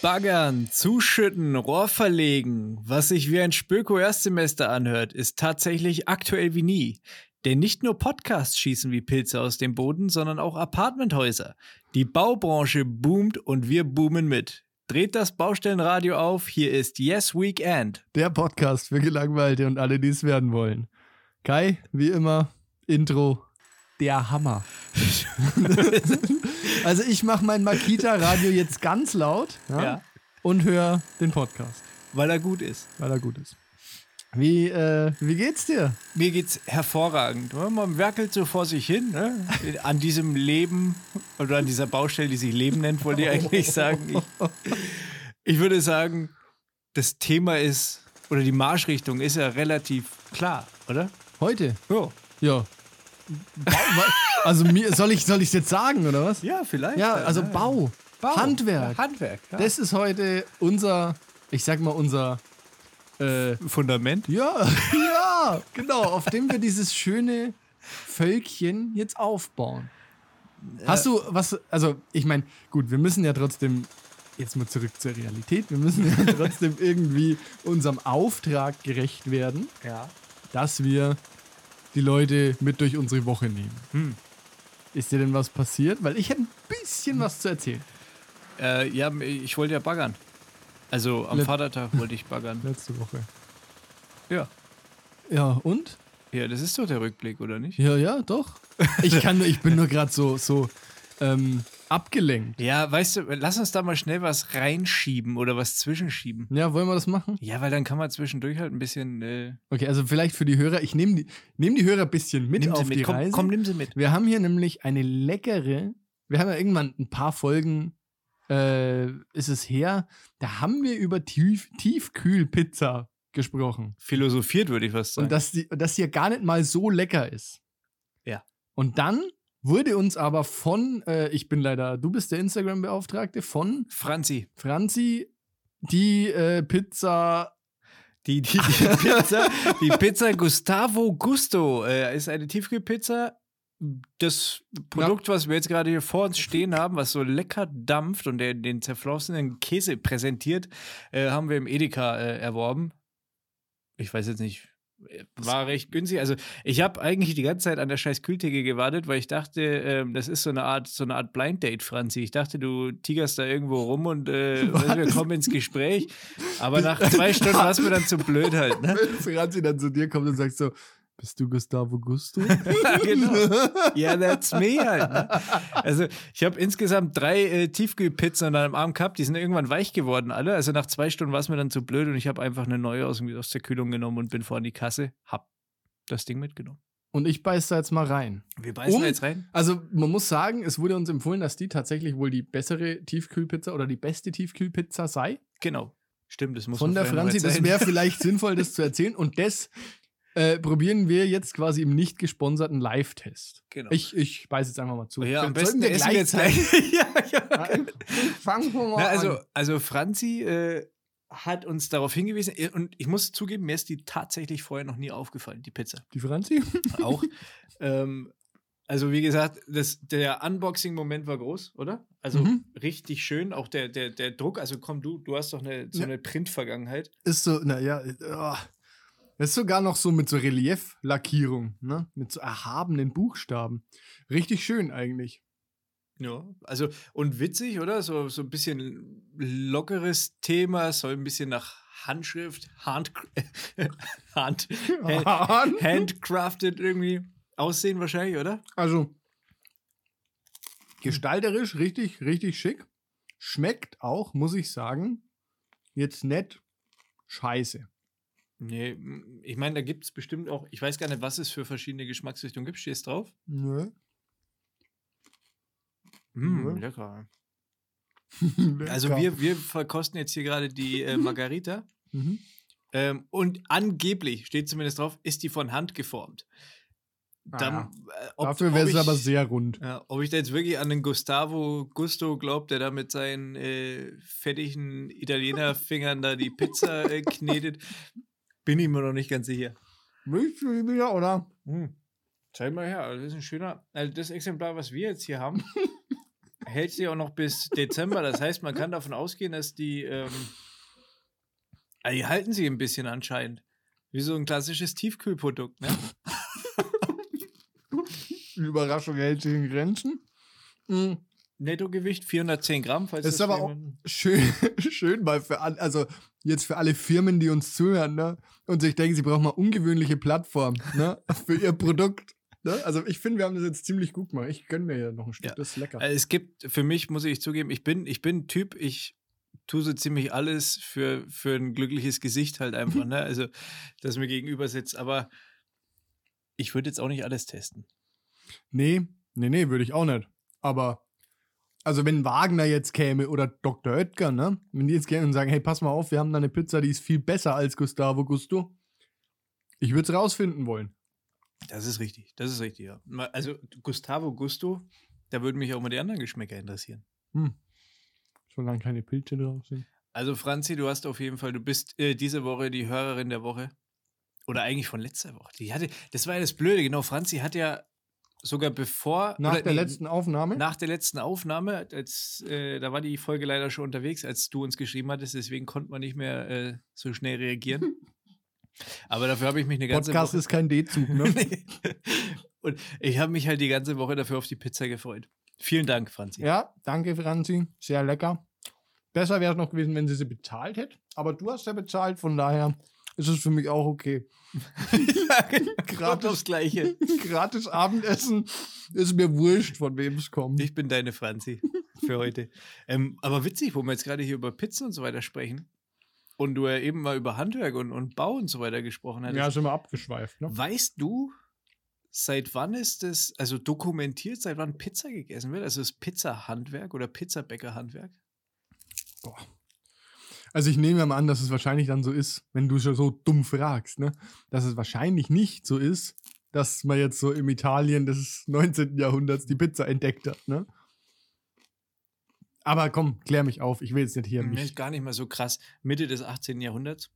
Baggern, zuschütten, Rohr verlegen, was sich wie ein Spöko-Erstsemester anhört, ist tatsächlich aktuell wie nie. Denn nicht nur Podcasts schießen wie Pilze aus dem Boden, sondern auch Apartmenthäuser. Die Baubranche boomt und wir boomen mit. Dreht das Baustellenradio auf, hier ist Yes Weekend. Der Podcast für Gelangweilte und alle, die es werden wollen. Kai, wie immer, Intro, der Hammer. also ich mache mein Makita-Radio jetzt ganz laut ja, Ja. und höre den Podcast, Weil er gut ist. weil er gut ist. Wie, äh, wie geht's dir? Mir geht's hervorragend. Man werkelt so vor sich hin, ne? An diesem Leben oder an dieser Baustelle, die sich Leben nennt, wollte ich eigentlich sagen. Ich, ich würde sagen, das Thema ist, oder die Marschrichtung ist ja relativ klar, oder? Heute? Ja. Ja. Also mir, soll ich soll ich jetzt sagen oder was? Ja, vielleicht. Ja, also Bau, Bau. Handwerk. Handwerk. Ja. Das ist heute unser, ich sag mal unser, äh, Fundament. ja, ja, genau, auf dem wir dieses schöne Völkchen jetzt aufbauen. Hast du was, also ich meine, gut, wir müssen ja trotzdem, jetzt mal zurück zur Realität, wir müssen ja trotzdem irgendwie unserem Auftrag gerecht werden, Ja. dass wir die Leute mit durch unsere Woche nehmen. Hm. Ist dir denn was passiert? Weil ich hätte ein bisschen was zu erzählen. Äh, ja, ich wollte ja baggern. Also am Let- Vatertag wollte ich baggern. Letzte Woche. Ja. Ja, und? Ja, das ist doch der Rückblick, oder nicht? Ja, ja, doch. Ich kann ich bin nur gerade so, so ähm, abgelenkt. Ja, weißt du, lass uns da mal schnell was reinschieben oder was zwischenschieben. Ja, wollen wir das machen? Ja, weil dann kann man zwischendurch halt ein bisschen. Äh, Okay, also vielleicht für die Hörer, ich nehme die, nehm die Hörer ein bisschen mit nimm sie auf mit. die Komm, Reise. komm, nimm sie mit. Wir haben hier nämlich eine leckere, wir haben ja irgendwann ein paar Folgen, äh, ist es her, da haben wir über Tief, Tiefkühlpizza gesprochen. Philosophiert, würde ich fast sagen. Und dass die, dass ja gar nicht mal so lecker ist. Ja. Und dann wurde uns aber von, äh, ich bin leider, du bist der Instagram-Beauftragte, von Franzi, Franzi die äh, Pizza. die, die, die Pizza, die Pizza Gustavo Gusto äh, ist eine Tiefkühlpizza. Das Produkt, was wir jetzt gerade hier vor uns stehen haben, was so lecker dampft und der, den zerflossenen Käse präsentiert, äh, haben wir im Edeka äh, erworben. Ich weiß jetzt nicht, war recht günstig. Also ich habe eigentlich die ganze Zeit an der scheiß Kühltheke gewartet, weil ich dachte, ähm, das ist so eine Art, so eine Art Blind Date, Franzi. Ich dachte, du tigerst da irgendwo rum und äh, wir kommen ins Gespräch. Aber nach zwei Stunden war es mir dann zu blöd halt. Ne? Wenn Franzi dann zu dir kommt und sagt so, bist du Gustavo Gusto? genau. Ja, that's me halt. Ne? Also ich habe insgesamt drei äh, Tiefkühlpizzen an einem Abend gehabt, die sind irgendwann weich geworden alle. Also nach zwei Stunden war es mir dann zu blöd und ich habe einfach eine neue aus, aus der Kühlung genommen und bin vor an die Kasse, hab das Ding mitgenommen. Und ich beiß da jetzt mal rein. Wir beißen Um- jetzt rein. Also man muss sagen, es wurde uns empfohlen, dass die tatsächlich wohl die bessere Tiefkühlpizza oder die beste Tiefkühlpizza sei. Genau. Stimmt, das muss Von man der Franzi. Das wäre vielleicht sinnvoll, das zu erzählen. Und das äh, probieren wir jetzt quasi im nicht gesponserten Live-Test. Genau. Ich, ich beiß jetzt einfach mal zu. ja, am besten wir essen jetzt gleich. ja, ja. Ja, Fangen wir mal Na, also, an. also Franzi äh, hat uns darauf hingewiesen äh, und ich muss zugeben, mir ist die tatsächlich vorher noch nie aufgefallen, die Pizza. Die Franzi? auch. ähm, also wie gesagt, das, der Unboxing-Moment war groß, oder? Also Mhm. richtig schön. Auch der, der, der Druck. Also komm, du, du hast doch eine, so Ja. eine Print-Vergangenheit. Ist so, naja, oh. Ist sogar noch so mit so Relief-Lackierung, ne? Mit so erhabenen Buchstaben. Richtig schön eigentlich. Ja. Also, und witzig, oder? So, so ein bisschen lockeres Thema, soll ein bisschen nach Handschrift, Hand, Hand, Hand, handcrafted irgendwie aussehen wahrscheinlich, oder? Also, gestalterisch richtig, richtig schick. Schmeckt auch, muss ich sagen, jetzt nicht scheiße. Nee, ich meine, da gibt es bestimmt auch, ich weiß gar nicht, was es für verschiedene Geschmacksrichtungen gibt. Stehst drauf? Nö. Mm, Ja. lecker. Also wir, wir verkosten jetzt hier gerade die äh, Margarita. Mhm. Ähm, und angeblich, steht zumindest drauf, ist die von Hand geformt. Dann, Ah, äh, ob- Dafür wäre es aber sehr rund. Ja, ob ich da jetzt wirklich an den Gustavo Gusto glaube, der da mit seinen äh, fettigen Italienerfingern da die Pizza äh, knetet, bin ich mir noch nicht ganz sicher. Willst du die wieder, oder? Zeig mal her, das ist ein schöner. Also das Exemplar, was wir jetzt hier haben, hält sich auch noch bis Dezember. Das heißt, man kann davon ausgehen, dass die. Ähm, also die halten sich ein bisschen anscheinend. Wie so ein klassisches Tiefkühlprodukt, ne? Die Überraschung hält sich in Grenzen. Mhm. Nettogewicht 410 Gramm, falls ist das aber auch schön, schön mal für also jetzt für alle Firmen, die uns zuhören, ne? Und sich denken, sie brauchen mal ungewöhnliche Plattform, ne? Für ihr Produkt. Ne? Also ich finde, wir haben das jetzt ziemlich gut gemacht. Ich gönne mir ja noch ein Stück, Ja. das ist lecker. Also es gibt, für mich muss ich zugeben, ich bin, ich bin ein Typ, ich tue so ziemlich alles für, für ein glückliches Gesicht halt einfach, ne? Also, das mir gegenüber sitzt. Aber ich würde jetzt auch nicht alles testen. Nee, nee, nee, würde ich auch nicht. Aber, also wenn Wagner jetzt käme oder Dr. Oetker, ne? Wenn die jetzt kämen und sagen, hey, pass mal auf, wir haben da eine Pizza, die ist viel besser als Gustavo Gusto. Ich würde es rausfinden wollen. Das ist richtig, das ist richtig, ja. Also Gustavo Gusto, da würden mich auch mal die anderen Geschmäcker interessieren. Hm. Solange keine Pilze drauf sind. Also Franzi, du hast auf jeden Fall, du bist äh, diese Woche die Hörerin der Woche. Oder eigentlich von letzter Woche. Die hatte, das war ja das Blöde, genau. Franzi hat ja sogar bevor. Nach der letzten Aufnahme? Nach der letzten Aufnahme, als, äh, da war die Folge leider schon unterwegs, als du uns geschrieben hattest, deswegen konnte man nicht mehr äh, so schnell reagieren. Aber dafür habe ich mich eine ganze Podcast Woche. ist kein D-Zug, ne? Nee. Und ich habe mich halt die ganze Woche dafür auf die Pizza gefreut. Vielen Dank, Franzi. ja, danke, Franzi. Sehr lecker. Besser wäre es noch gewesen, wenn sie sie bezahlt hätte. Aber du hast ja bezahlt, von daher ist es für mich auch okay. ja genau. Gratis. Aufs Gleiche. Gratis Abendessen ist mir wurscht, von wem es kommt. Ich bin deine Franzi für heute. Ähm, aber witzig, wo wir jetzt gerade hier über Pizzen und so weiter sprechen und du ja eben mal über Handwerk und, und Bau und so weiter gesprochen hattest. ja, sind wir abgeschweift, ne? Weißt du, seit wann ist das, also dokumentiert, seit wann Pizza gegessen wird? Also das Pizza-Handwerk oder Pizzabäcker-Handwerk? Also ich nehme ja mal an, dass es wahrscheinlich dann so ist, wenn du schon so dumm fragst, ne? Dass es wahrscheinlich nicht so ist, dass man jetzt so im Italien des 19. Jahrhunderts die Pizza entdeckt hat, ne? Aber komm, klär mich auf. Ich will jetzt nicht hier mich. ist gar nicht mal so krass. Mitte des 18. Jahrhunderts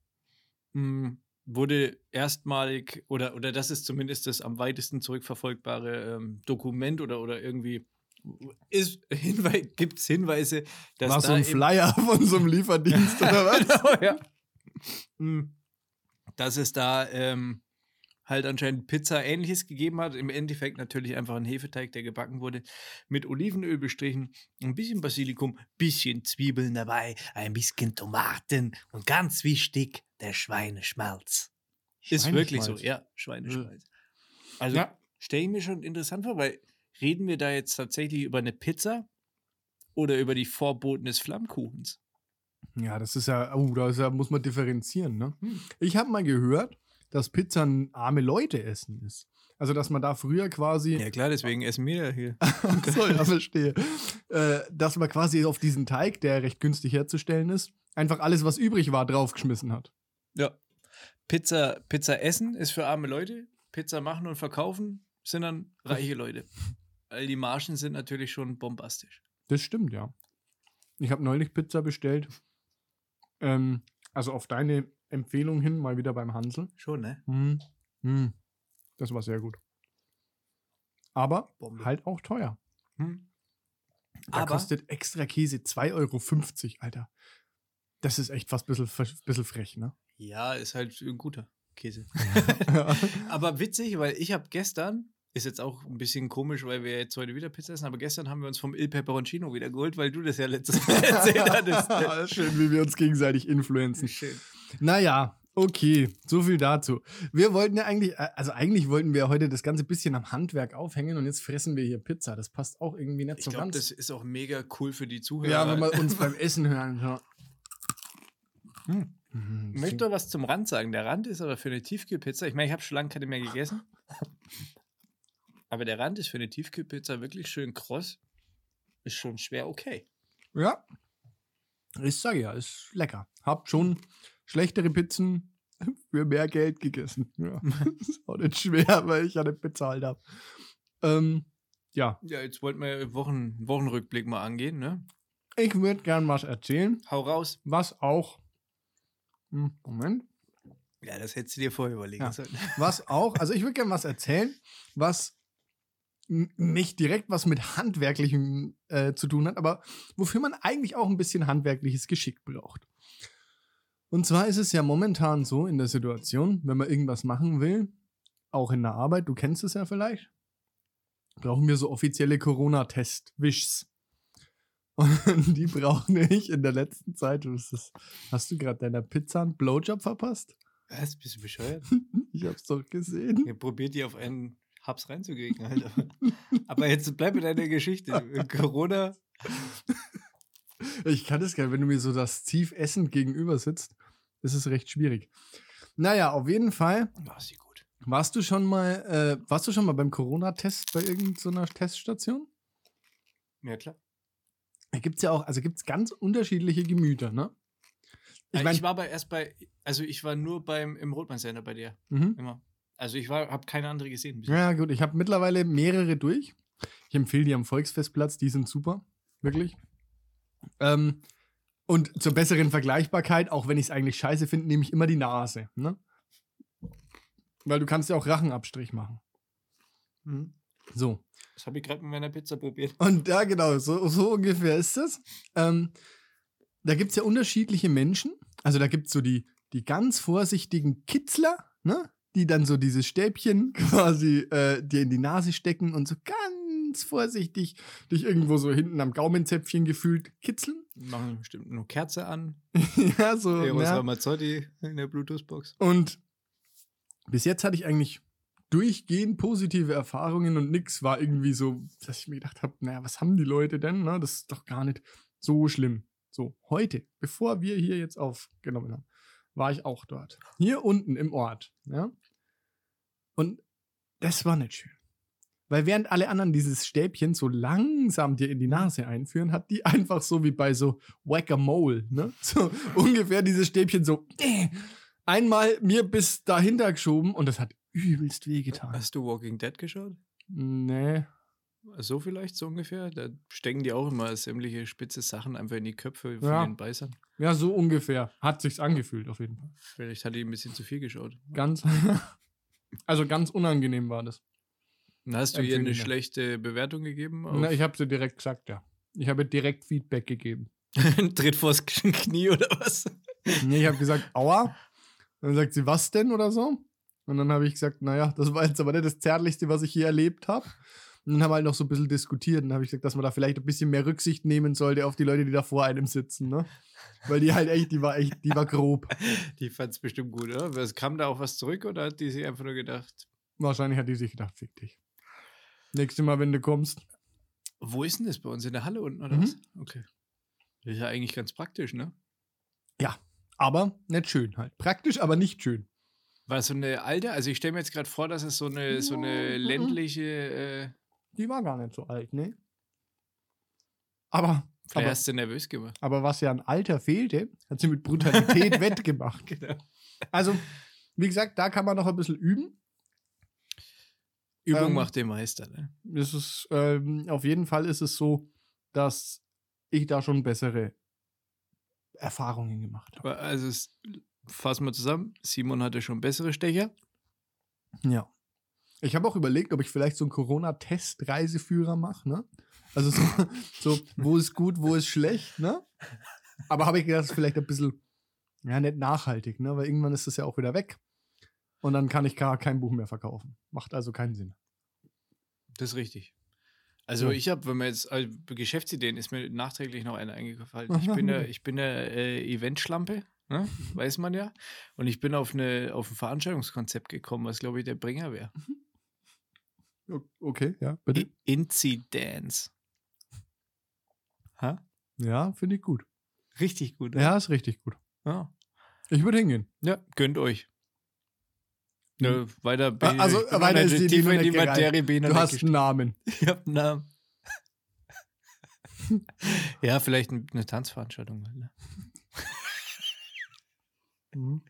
mh, wurde erstmalig, oder, oder das ist zumindest das am weitesten zurückverfolgbare ähm, Dokument oder, oder irgendwie gibt es Hinweise, dass War da so ein Flyer von so einem Lieferdienst oder was? genau, ja. Mm. Dass es da ähm, halt anscheinend Pizza ähnliches gegeben hat. Im Endeffekt natürlich einfach ein Hefeteig, der gebacken wurde, mit Olivenöl bestrichen, ein bisschen Basilikum, bisschen Zwiebeln dabei, ein bisschen Tomaten und ganz wichtig, der Schweineschmalz. Ist wirklich so, Schweineschmalz. ja, Schweineschmalz. Also Ja. stelle ich mir schon interessant vor, weil reden wir da jetzt tatsächlich über eine Pizza oder über die Vorboten des Flammkuchens? Ja, das ist ja, oh, da ja, muss man differenzieren, ne? Hm. Ich habe mal gehört, dass Pizza ein arme Leute essen ist. Also, dass man da früher quasi. Ja klar, deswegen essen wir ja hier. so, ja, verstehe. Äh, dass man quasi auf diesen Teig, der recht günstig herzustellen ist, einfach alles, was übrig war, draufgeschmissen hat. Ja. Pizza, Pizza essen ist für arme Leute. Pizza machen und verkaufen sind dann reiche Leute. Weil die Margen sind natürlich schon bombastisch. Das stimmt, ja. Ich habe neulich Pizza bestellt. Ähm, also auf deine Empfehlung hin, mal wieder beim Hansel. Schon, ne? Hm. Hm. Das war sehr gut. Aber Bombe. halt auch teuer. Hm. Da Aber kostet extra Käse 2,50 Euro, Alter. Das ist echt fast ein bisschen, frech- bisschen frech, ne? ja, ist halt ein guter Käse. aber witzig, weil ich habe gestern, ist jetzt auch ein bisschen komisch, weil wir jetzt heute wieder Pizza essen, aber gestern haben wir uns vom Il Peperoncino wieder geholt, weil du das ja letztes Mal erzählt hattest. Schön, wie wir uns gegenseitig influenzen. Schön. Naja, okay, so viel dazu. Wir wollten ja eigentlich, äh, also eigentlich wollten wir heute das ganze bisschen am Handwerk aufhängen und jetzt fressen wir hier Pizza. Das passt auch irgendwie nicht Ich so glaube, ganz. das ist auch mega cool für die Zuhörer. ja, wenn wir uns beim Essen hören. Ja. Hm. Mhm, Ich möchte noch was zum Rand sagen. Der Rand ist aber für eine Tiefkühlpizza. Ich meine, ich habe schon lange keine mehr gegessen. Aber der Rand ist für eine Tiefkühlpizza wirklich schön kross. Ist schon schwer okay. Ja. Ich sage ja, ist lecker. Hab schon schlechtere Pizzen für mehr Geld gegessen. Ja. ist auch nicht schwer, weil ich ja nicht bezahlt habe. Ähm, ja, Ja, jetzt wollten wir Wochen, Wochenrückblick mal angehen, ne? ich würde gern was erzählen, Hau raus. was auch. Hm, Moment. Ja, das hättest du dir vorher überlegen Ja. sollen. Was auch, also ich würde gerne was erzählen, was nicht direkt was mit Handwerklichem äh, zu tun hat, aber wofür man eigentlich auch ein bisschen handwerkliches Geschick braucht. Und zwar ist es ja momentan so in der Situation, wenn man irgendwas machen will, auch in der Arbeit, du kennst es ja vielleicht, brauchen wir so offizielle Corona-Test-Wischs. Und die brauche ich in der letzten Zeit. Ist, hast du gerade deiner Pizza einen Blowjob verpasst? Was? Bist du bescheuert? Ich hab's doch gesehen. Ihr probiert die auf einen Haps reinzukriegen, Alter. Aber jetzt bleib in deiner Geschichte. Corona. Ich kann das gar nicht, wenn du mir so das tief essend gegenüber sitzt, ist es recht schwierig. Naja, auf jeden Fall. War sie gut. Warst du schon mal, äh, warst du schon mal beim Corona-Test bei irgendeiner Teststation? Ja, klar. Da gibt's ja auch, also gibt's ganz unterschiedliche Gemüter, ne? Ich, Ich mein- ich war aber erst bei, also ich war nur beim im Rotmann Center bei dir. Mhm. Immer. Also ich habe keine andere gesehen. Ja, gut, ich habe mittlerweile mehrere durch. Ich empfehle die am Volksfestplatz, die sind super. Wirklich. Ähm, und zur besseren Vergleichbarkeit, auch wenn ich es eigentlich scheiße finde, nehme ich immer die Nase. Ne? Weil du kannst ja auch Rachenabstrich machen. Mhm. So. Das habe ich gerade mit meiner Pizza probiert. Und ja, genau, so, so ungefähr ist das. Ähm, da gibt es ja unterschiedliche Menschen. Also da gibt es so die, die ganz vorsichtigen Kitzler, ne? Die dann so dieses Stäbchen quasi äh, dir in die Nase stecken und so ganz vorsichtig dich irgendwo so hinten am Gaumenzäpfchen gefühlt kitzeln. Machen bestimmt nur Kerze an. ja, so. Eros ja. Ramazzotti in der Bluetooth-Box. Und bis jetzt hatte ich eigentlich durchgehend positive Erfahrungen und nix war irgendwie so, dass ich mir gedacht habe, naja, was haben die Leute denn? Ne? Das ist doch gar nicht so schlimm. So, heute, bevor wir hier jetzt aufgenommen haben, war ich auch dort. Hier unten im Ort. Ja? Und das war nicht schön. Weil während alle anderen dieses Stäbchen so langsam dir in die Nase einführen, hat die einfach so wie bei so Whack-a-Mole, ne? So ungefähr dieses Stäbchen so äh, einmal mir bis dahinter geschoben und das hat übelst wehgetan. Hast du Walking Dead geschaut? Nee. So vielleicht, so ungefähr? Da stecken die auch immer sämtliche spitze Sachen einfach in die Köpfe von Ja. den Beißern. Ja, so ungefähr. Hat sich's angefühlt, auf jeden Fall. Vielleicht hat die ein bisschen zu viel geschaut. Ganz. also ganz unangenehm war das. Und hast du ihr eine schlechte Bewertung gegeben? Na, ich habe sie direkt gesagt, ja. Ich habe direkt Feedback gegeben. Tritt vors Knie oder was? Nee, ich habe gesagt, aua. Dann sagt sie, was denn oder so? Und dann habe ich gesagt, naja, das war jetzt aber nicht das Zärtlichste, was ich je erlebt habe. Und dann haben wir halt noch so ein bisschen diskutiert. Und dann habe ich gesagt, dass man da vielleicht ein bisschen mehr Rücksicht nehmen sollte auf die Leute, die da vor einem sitzen, ne? Weil die halt echt, die war echt, die war grob. Die fand es bestimmt gut, oder? Kam da auch was zurück oder hat die sich einfach nur gedacht, Wahrscheinlich hat die sich gedacht, fick dich. Nächstes Mal, wenn du kommst. wo ist denn das bei uns? In der Halle unten oder Mhm. was? Okay. Das ist ja eigentlich ganz praktisch, ne? Aber nicht schön halt. Praktisch, aber nicht schön. War so eine alte, also ich stelle mir jetzt gerade vor, dass es so eine, so eine Mhm. ländliche, äh, Die war gar nicht so alt, ne? Aber, vielleicht aber, hast du nervös gemacht. aber was ja an Alter fehlte, hat sie mit Brutalität wettgemacht. Genau. Also, wie gesagt, da kann man noch ein bisschen üben. Übung Ähm, macht den Meister, ne? Es ist, ähm, auf jeden Fall ist es so, dass ich da schon bessere Erfahrungen gemacht habe. Also fassen wir zusammen, Simon hatte schon bessere Stecher. Ja. Ich habe auch überlegt, ob ich vielleicht so einen Corona-Test-Reiseführer mache, ne? Also so, so, wo ist gut, wo ist schlecht, ne? Aber habe ich gedacht, das ist vielleicht ein bisschen, ja, nicht nachhaltig, ne? Weil irgendwann ist das ja auch wieder weg. Und dann kann ich gar kein Buch mehr verkaufen. Macht also keinen Sinn. Das ist richtig. Also So. ich habe, wenn man jetzt äh, Geschäftsideen, ist mir nachträglich noch eine eingefallen. Ich bin ja, ich bin ja äh, Eventschlampe, ne? weiß man ja. Und ich bin auf, eine, auf ein Veranstaltungskonzept gekommen, was glaube ich der Bringer wäre. O- Okay, ja, bitte. Inzidenz. Ha? Ja, finde ich gut. Richtig gut. Ja, ist richtig gut. Ja. Ich würde hingehen. ja, gönnt euch. Ja, weiter bin also, ich weiter ist die- tiefer in die. Materie bin Du hast einen Namen. Ich hab einen Namen. ja, vielleicht ein- eine Tanzveranstaltung. Ne? Mhm.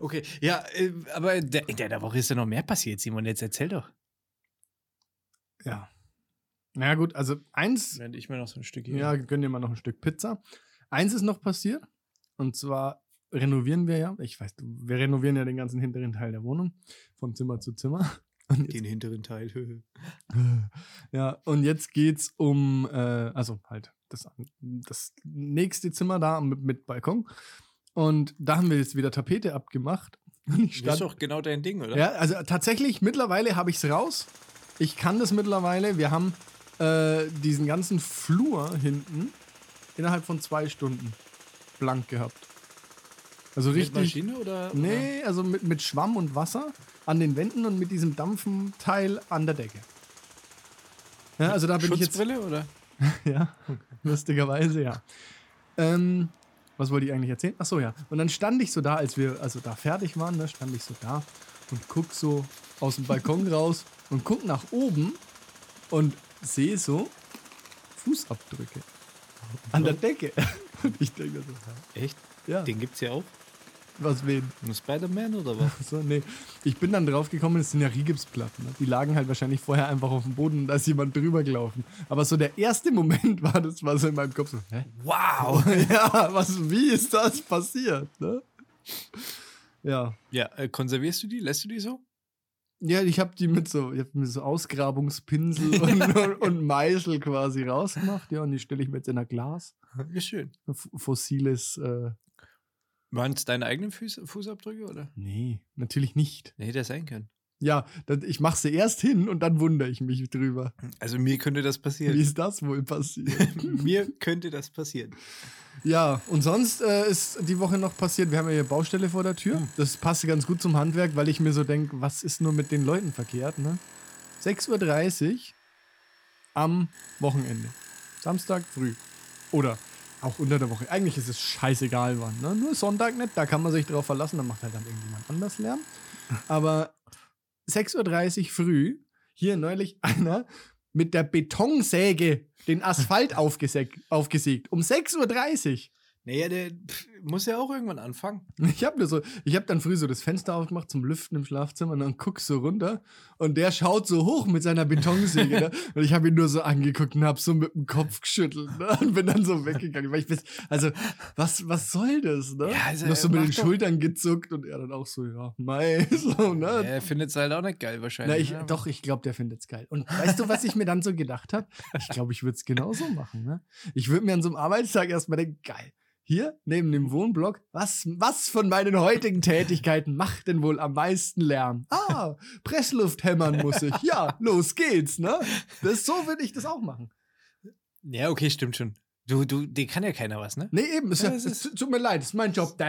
Okay, ja, äh, aber in der, in der Woche ist ja noch mehr passiert, Simon. Jetzt erzähl doch. Ja. Na ja, gut, also eins, Während ich mir noch so ein Stück ja, gönn dir mal noch ein Stück Pizza. Eins ist noch passiert. Und zwar renovieren wir ja. Ich weiß, wir renovieren ja den ganzen hinteren Teil der Wohnung von Zimmer zu Zimmer. Und jetzt, Den hinteren Teil. ja, und jetzt geht's um, äh, also halt das, das nächste Zimmer da mit, mit Balkon. Und da haben wir jetzt wieder Tapete abgemacht. Und ich Das ist stand, doch genau dein Ding, oder? ja, also tatsächlich, mittlerweile habe ich es raus. Ich kann das mittlerweile. Wir haben äh, diesen ganzen Flur hinten innerhalb von zwei Stunden blank gehabt. Also Mit richtig. Maschine oder? Nee, also mit, mit Schwamm und Wasser an den Wänden und mit diesem Dampfenteil an der Decke. Ja, also da bin ich jetzt. Schutzbrille oder? Ja, lustigerweise, ja. Ähm, was wollte ich eigentlich erzählen? Ach so, ja. Und dann stand ich so da, als wir also da fertig waren, ne, stand ich so da und guck so aus dem Balkon raus und guck nach oben und sehe so Fußabdrücke an der Decke. Und ich denke so, Echt? ja, Den gibt's ja auch. was wen? Ein Spider-Man oder was? So, nee. Ich bin dann drauf gekommen, es sind ja Rigipsplatten. Ne? Die lagen halt wahrscheinlich vorher einfach auf dem Boden und da ist jemand drüber gelaufen. Aber so der erste Moment war, das war so in meinem Kopf so, hä? Wow! ja, was, wie ist das passiert? Ne? Ja. Ja, äh, konservierst du die? Lässt du die so? Ja, ich habe die mit so, ich hab mit so Ausgrabungspinsel und, und, und Meißel quasi rausgemacht. Ja, und die stelle ich mir jetzt in ein Glas. Wie schön. F fossiles. Äh, Waren es deine eigenen Fuß Fußabdrücke oder? nee, natürlich nicht. Nee, das sein können. Ja, dann, ich mache sie erst hin und dann wundere ich mich drüber. Also mir könnte das Wie passieren. ist das wohl passiert? mir könnte das passieren. Ja, und sonst äh, ist die Woche noch passiert, wir haben ja hier Baustelle vor der Tür. Das passt ganz gut zum Handwerk, weil ich mir so denke, was ist nur mit den Leuten verkehrt, ne? 6.30 Uhr am Wochenende. Samstag früh. Oder auch unter der Woche. Eigentlich ist es scheißegal wann, ne? Nur Sonntag nicht, da kann man sich drauf verlassen, dann macht halt dann irgendjemand anders Lärm. Aber 6.30 Uhr früh, hier neulich einer mit der Betonsäge den Asphalt aufgesägt, aufgesägt. Um 6.30 Uhr. Naja, der pff, muss ja auch irgendwann anfangen. Ich habe so, ich habe dann früh so das Fenster aufgemacht zum Lüften im Schlafzimmer und dann guck so runter und der schaut so hoch mit seiner Betonsäge ne? und ich habe ihn nur so angeguckt und habe so mit dem Kopf geschüttelt ne? und bin dann so weggegangen, weil ich weiß, also was was soll das, ne? Ja, also, Noch so mit den doch- Schultern gezuckt und er dann auch so ja, mei, so ne? Er findet es halt auch nicht geil Na, wahrscheinlich. ich, ne? doch, ich glaube, der findet's geil. Und weißt du, was ich mir dann so gedacht habe? Ich glaube, ich würde es genauso machen. Ne? Ich würde mir an so einem Arbeitstag erstmal denken, geil, hier neben dem Wohnblock, was, was von meinen heutigen Tätigkeiten macht denn wohl am meisten Lärm? Ah, Pressluft hämmern muss ich. Ja, los geht's, ne? Das, so würde ich das auch machen. Ja, okay, stimmt schon. Du, du, dir kann ja keiner was, ne? Nee, eben, Ja, ja, es es ist- tut mir leid, das ist mein Job. Däh,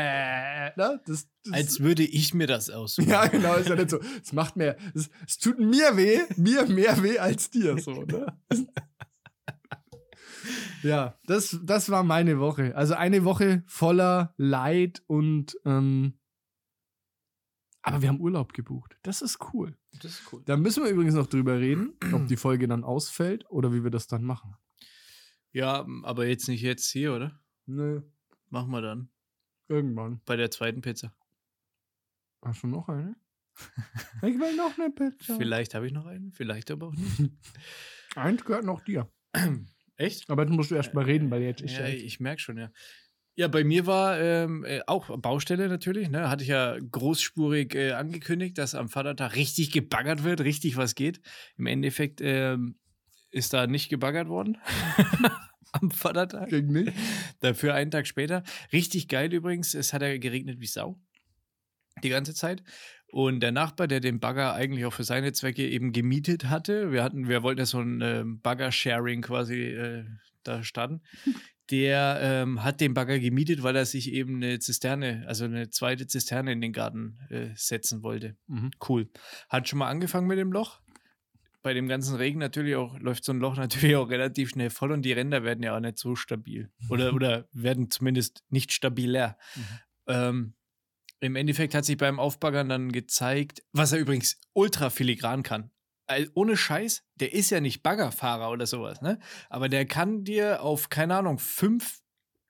ne? das, das, Als würde ich mir das aussuchen. Ja, genau, ist ja nicht so. Es macht mir, es, es tut mir weh, mir mehr weh als dir, so, ne? Ja, das, das war meine Woche. Also eine Woche voller Leid und, ähm, aber wir haben Urlaub gebucht. Das ist cool. Das ist cool. Da müssen wir übrigens noch drüber reden, ob die Folge dann ausfällt oder wie wir das dann machen. Ja, aber jetzt nicht jetzt hier, oder? Nö, Machen wir dann. irgendwann. Bei der zweiten Pizza. Hast du noch eine? Ich will noch eine Pizza. Vielleicht habe ich noch einen, vielleicht aber auch nicht. Eins gehört noch dir. Echt? Aber jetzt musst du erst mal reden, weil jetzt ist Ja, ja, ich merke schon, ja. Ja, bei mir war ähm, äh, auch Baustelle natürlich, ne? Hatte ich ja großspurig äh, angekündigt, dass am Vatertag richtig gebaggert wird, richtig was geht. Im Endeffekt ähm, ist da nicht gebaggert worden. am Vatertag. Ging nicht. Dafür einen Tag später. Richtig geil übrigens. Es hat ja geregnet wie Sau. Die ganze Zeit. Und der Nachbar, der den Bagger eigentlich auch für seine Zwecke eben gemietet hatte, wir hatten, wir wollten ja so ein ähm, Bagger-Sharing quasi äh, da starten. Der ähm, hat den Bagger gemietet, weil er sich eben eine Zisterne, also eine zweite Zisterne in den Garten äh, setzen wollte. Mhm. Cool. Hat schon mal angefangen mit dem Loch. Bei dem ganzen Regen natürlich auch, läuft so ein Loch natürlich auch relativ schnell voll und die Ränder werden ja auch nicht so stabil. Oder, oder werden zumindest nicht stabiler. Ähm, Im Endeffekt hat sich beim Aufbaggern dann gezeigt, was er übrigens ultra filigran kann. Also ohne Scheiß, der ist ja nicht Baggerfahrer oder sowas, ne? Aber der kann dir auf, keine Ahnung, fünf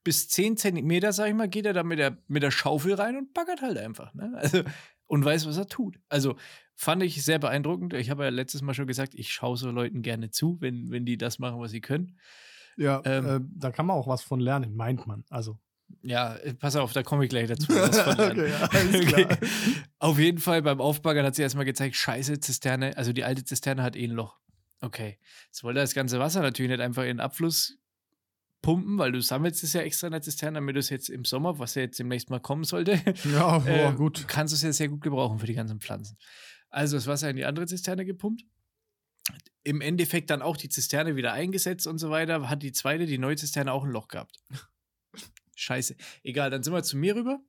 bis zehn Zentimeter, sag ich mal, geht er da mit der, mit der Schaufel rein und baggert halt einfach, ne? Also, und weiß, was er tut. Also, fand ich sehr beeindruckend. Ich habe ja letztes Mal schon gesagt, ich schaue so Leuten gerne zu, wenn, wenn die das machen, was sie können. Ja, Ähm, äh, da kann man auch was von lernen, meint man. Also, Ja, äh, pass auf, da komme ich gleich dazu. okay, ja, alles klar. Auf jeden Fall beim Aufbaggern hat sie erstmal gezeigt, scheiße, Zisterne, also die alte Zisterne hat eh ein Loch. Okay. Jetzt wollte das ganze Wasser natürlich nicht einfach in den Abfluss pumpen, weil du sammelst es ja extra in der Zisterne, damit du es jetzt im Sommer, was ja jetzt demnächst mal kommen sollte, Ja, äh, oh, gut. kannst du es ja sehr gut gebrauchen für die ganzen Pflanzen. Also das Wasser in die andere Zisterne gepumpt. Im Endeffekt dann auch die Zisterne wieder eingesetzt und so weiter. Hat die zweite, die neue Zisterne, auch ein Loch gehabt. Scheiße. Egal, dann sind wir zu mir rüber.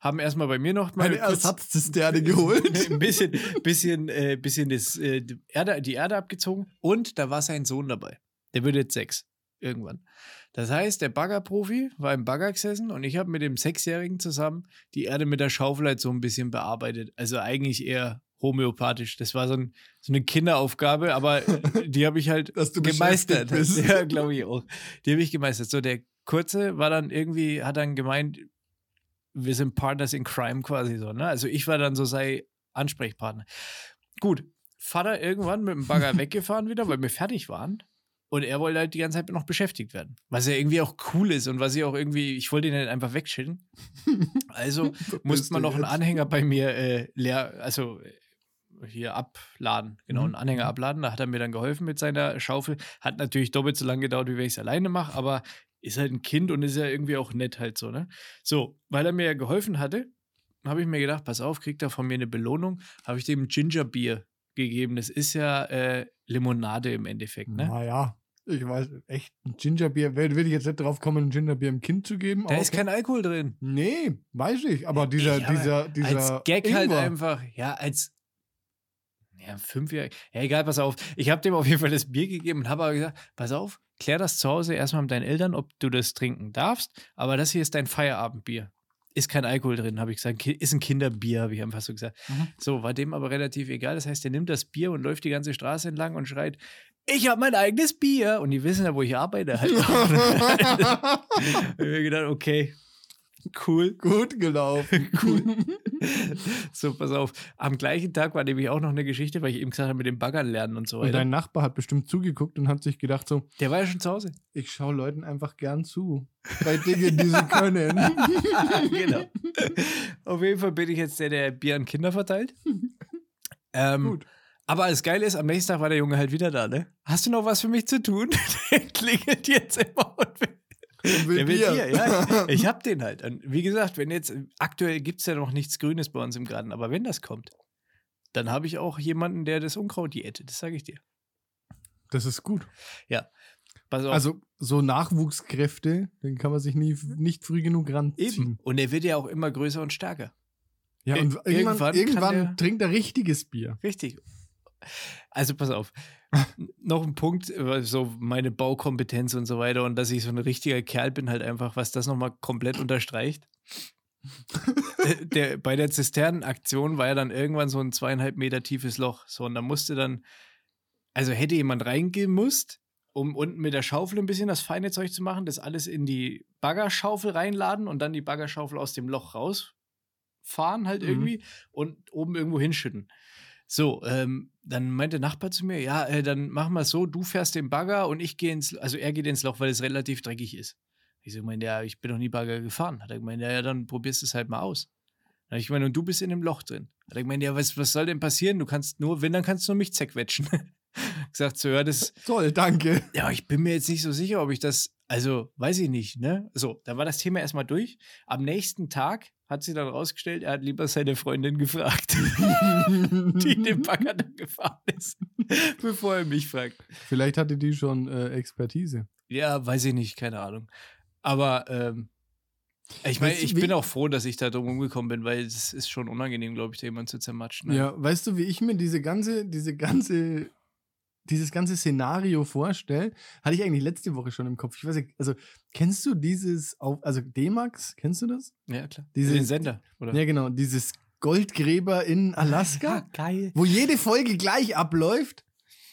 Haben erstmal bei mir noch mal Eine kurz- Ersatzzisterne geholt. ein bisschen, bisschen, äh, bisschen das, äh, die Erde, die Erde abgezogen und da war sein Sohn dabei. Der wird jetzt sechs. Irgendwann. Das heißt, der Baggerprofi war im Bagger gesessen und ich habe mit dem Sechsjährigen zusammen die Erde mit der Schaufel halt so ein bisschen bearbeitet. Also eigentlich eher homöopathisch. Das war so, ein, so eine Kinderaufgabe, aber die habe ich halt Dass du gemeistert. bist. Ja, glaube ich auch. Die habe ich gemeistert. So, der Kurze war dann irgendwie, hat dann gemeint, wir sind Partners in Crime quasi so, ne? Also ich war dann so sei Ansprechpartner. Gut, Vater irgendwann mit dem Bagger weggefahren wieder, weil wir fertig waren. Und er wollte halt die ganze Zeit noch beschäftigt werden. Was ja irgendwie auch cool ist und was ich auch irgendwie, ich wollte ihn nicht einfach wegchillen. Also musste man noch einen? Anhänger bei mir äh, leer, also äh, hier abladen, genau, Mhm. einen Anhänger abladen. Da hat er mir dann geholfen mit seiner Schaufel. Hat natürlich doppelt so lange gedauert, wie wenn ich es alleine mache, aber ist halt ein Kind und ist ja irgendwie auch nett halt so, ne? So, weil er mir ja geholfen hatte, habe ich mir gedacht, pass auf, kriegt er von mir eine Belohnung, habe ich dem Gingerbier gegeben. Das ist ja äh, Limonade im Endeffekt, ne? Naja, ich weiß, echt, ein Gingerbier, will, will ich jetzt nicht drauf kommen, ein Gingerbier dem Kind zu geben? Da ist kein Alkohol drin. Nee, weiß ich, aber dieser, Ich, aber dieser, dieser. als Gag halt Ingwer. einfach, ja, als ja, fünfjährig. Ja, egal, pass auf. Ich habe dem auf jeden Fall das Bier gegeben und habe aber gesagt, pass auf, klär das zu Hause erstmal mit deinen Eltern, ob du das trinken darfst, aber das hier ist dein Feierabendbier. Ist kein Alkohol drin, habe ich gesagt. Ist ein Kinderbier, habe ich einfach so gesagt. Mhm. So, war dem aber relativ egal. Das heißt, er nimmt das Bier und läuft die ganze Straße entlang und schreit, ich habe mein eigenes Bier. Und die wissen ja, wo ich arbeite. Halt. ich mir gedacht, okay, cool. Gut gelaufen. Cool. so, pass auf. Am gleichen Tag war nämlich auch noch eine Geschichte, weil ich eben gesagt habe, mit dem Baggern lernen und so Und weiter. dein Nachbar hat bestimmt zugeguckt und hat sich gedacht so, Der war ja schon zu Hause. ich schaue Leuten einfach gern zu. Bei Dingen, die sie können. genau. Auf jeden Fall bin ich jetzt der, der Bier an Kinder verteilt. Ähm, Gut. Aber das Geile ist, am nächsten Tag war der Junge halt wieder da, ne? Hast du noch was für mich zu tun? der klingelt jetzt immer und will Und will Der will Bier. Bier, ja. Ich hab den halt. Und wie gesagt, wenn jetzt, aktuell gibt es ja noch nichts Grünes bei uns im Garten, aber wenn das kommt, dann habe ich auch jemanden, der das Unkraut diätet, das sage ich dir. Das ist gut. Auf. Also so Nachwuchskräfte, den kann man sich nie, nicht früh genug ranziehen. eben. Und er wird ja auch immer größer und stärker. Ja, und Ir- irgendwann irgendwann, irgendwann der- trinkt er richtiges Bier. Richtig. Also pass auf. Noch ein Punkt, äh, so meine Baukompetenz und so weiter und dass ich so ein richtiger Kerl bin, halt einfach, was das nochmal komplett unterstreicht. Äh, der, bei der Zisternenaktion war ja dann irgendwann so ein zweieinhalb Meter tiefes Loch. So, und da musste dann, also hätte jemand reingehen musst, um unten mit der Schaufel ein bisschen das feine Zeug zu machen, das alles in die Baggerschaufel reinladen und dann die Baggerschaufel aus dem Loch rausfahren halt Mhm. irgendwie und oben irgendwo hinschütten. So, ähm, dann meinte der Nachbar zu mir, ja, äh, dann machen wir es so, du fährst den Bagger und ich gehe ins, also er geht ins Loch, weil es relativ dreckig ist. Ich so, meinte, ja, ich bin noch nie Bagger gefahren. Hat er gemeint, ja, ja, dann probierst du es halt mal aus. Dann ich gemeint, und du bist in dem Loch drin. Hat er gemeint, ja, was, was soll denn passieren? Du kannst nur, wenn, dann kannst du nur mich zerquetschen. Gesagt, so, ja, das, Toll, danke. ja, ich bin mir jetzt nicht so sicher, ob ich das, also weiß ich nicht, ne? So, da war das Thema erstmal durch. Am nächsten Tag hat sie dann rausgestellt, er hat lieber seine Freundin gefragt, die den Bagger dann gefahren ist, bevor er mich fragt. Vielleicht hatte die schon äh, Expertise. Ja, weiß ich nicht, keine Ahnung. Aber ähm, ich meine, Weißt du, ich bin auch froh, dass ich da drum umgekommen bin, weil es ist schon unangenehm, glaube ich, da jemanden zu zermatschen. ne? Ja, weißt du, wie ich mir diese ganze, diese ganze, dieses ganze Szenario vorstelle? Hatte ich eigentlich letzte Woche schon im Kopf. Ich weiß nicht, also kennst du dieses, auf, also D-Max, kennst du das? ja klar. Diese- Den Sender, oder? Ja, genau, dieses Goldgräber in Alaska, Ja, geil. wo jede Folge gleich abläuft.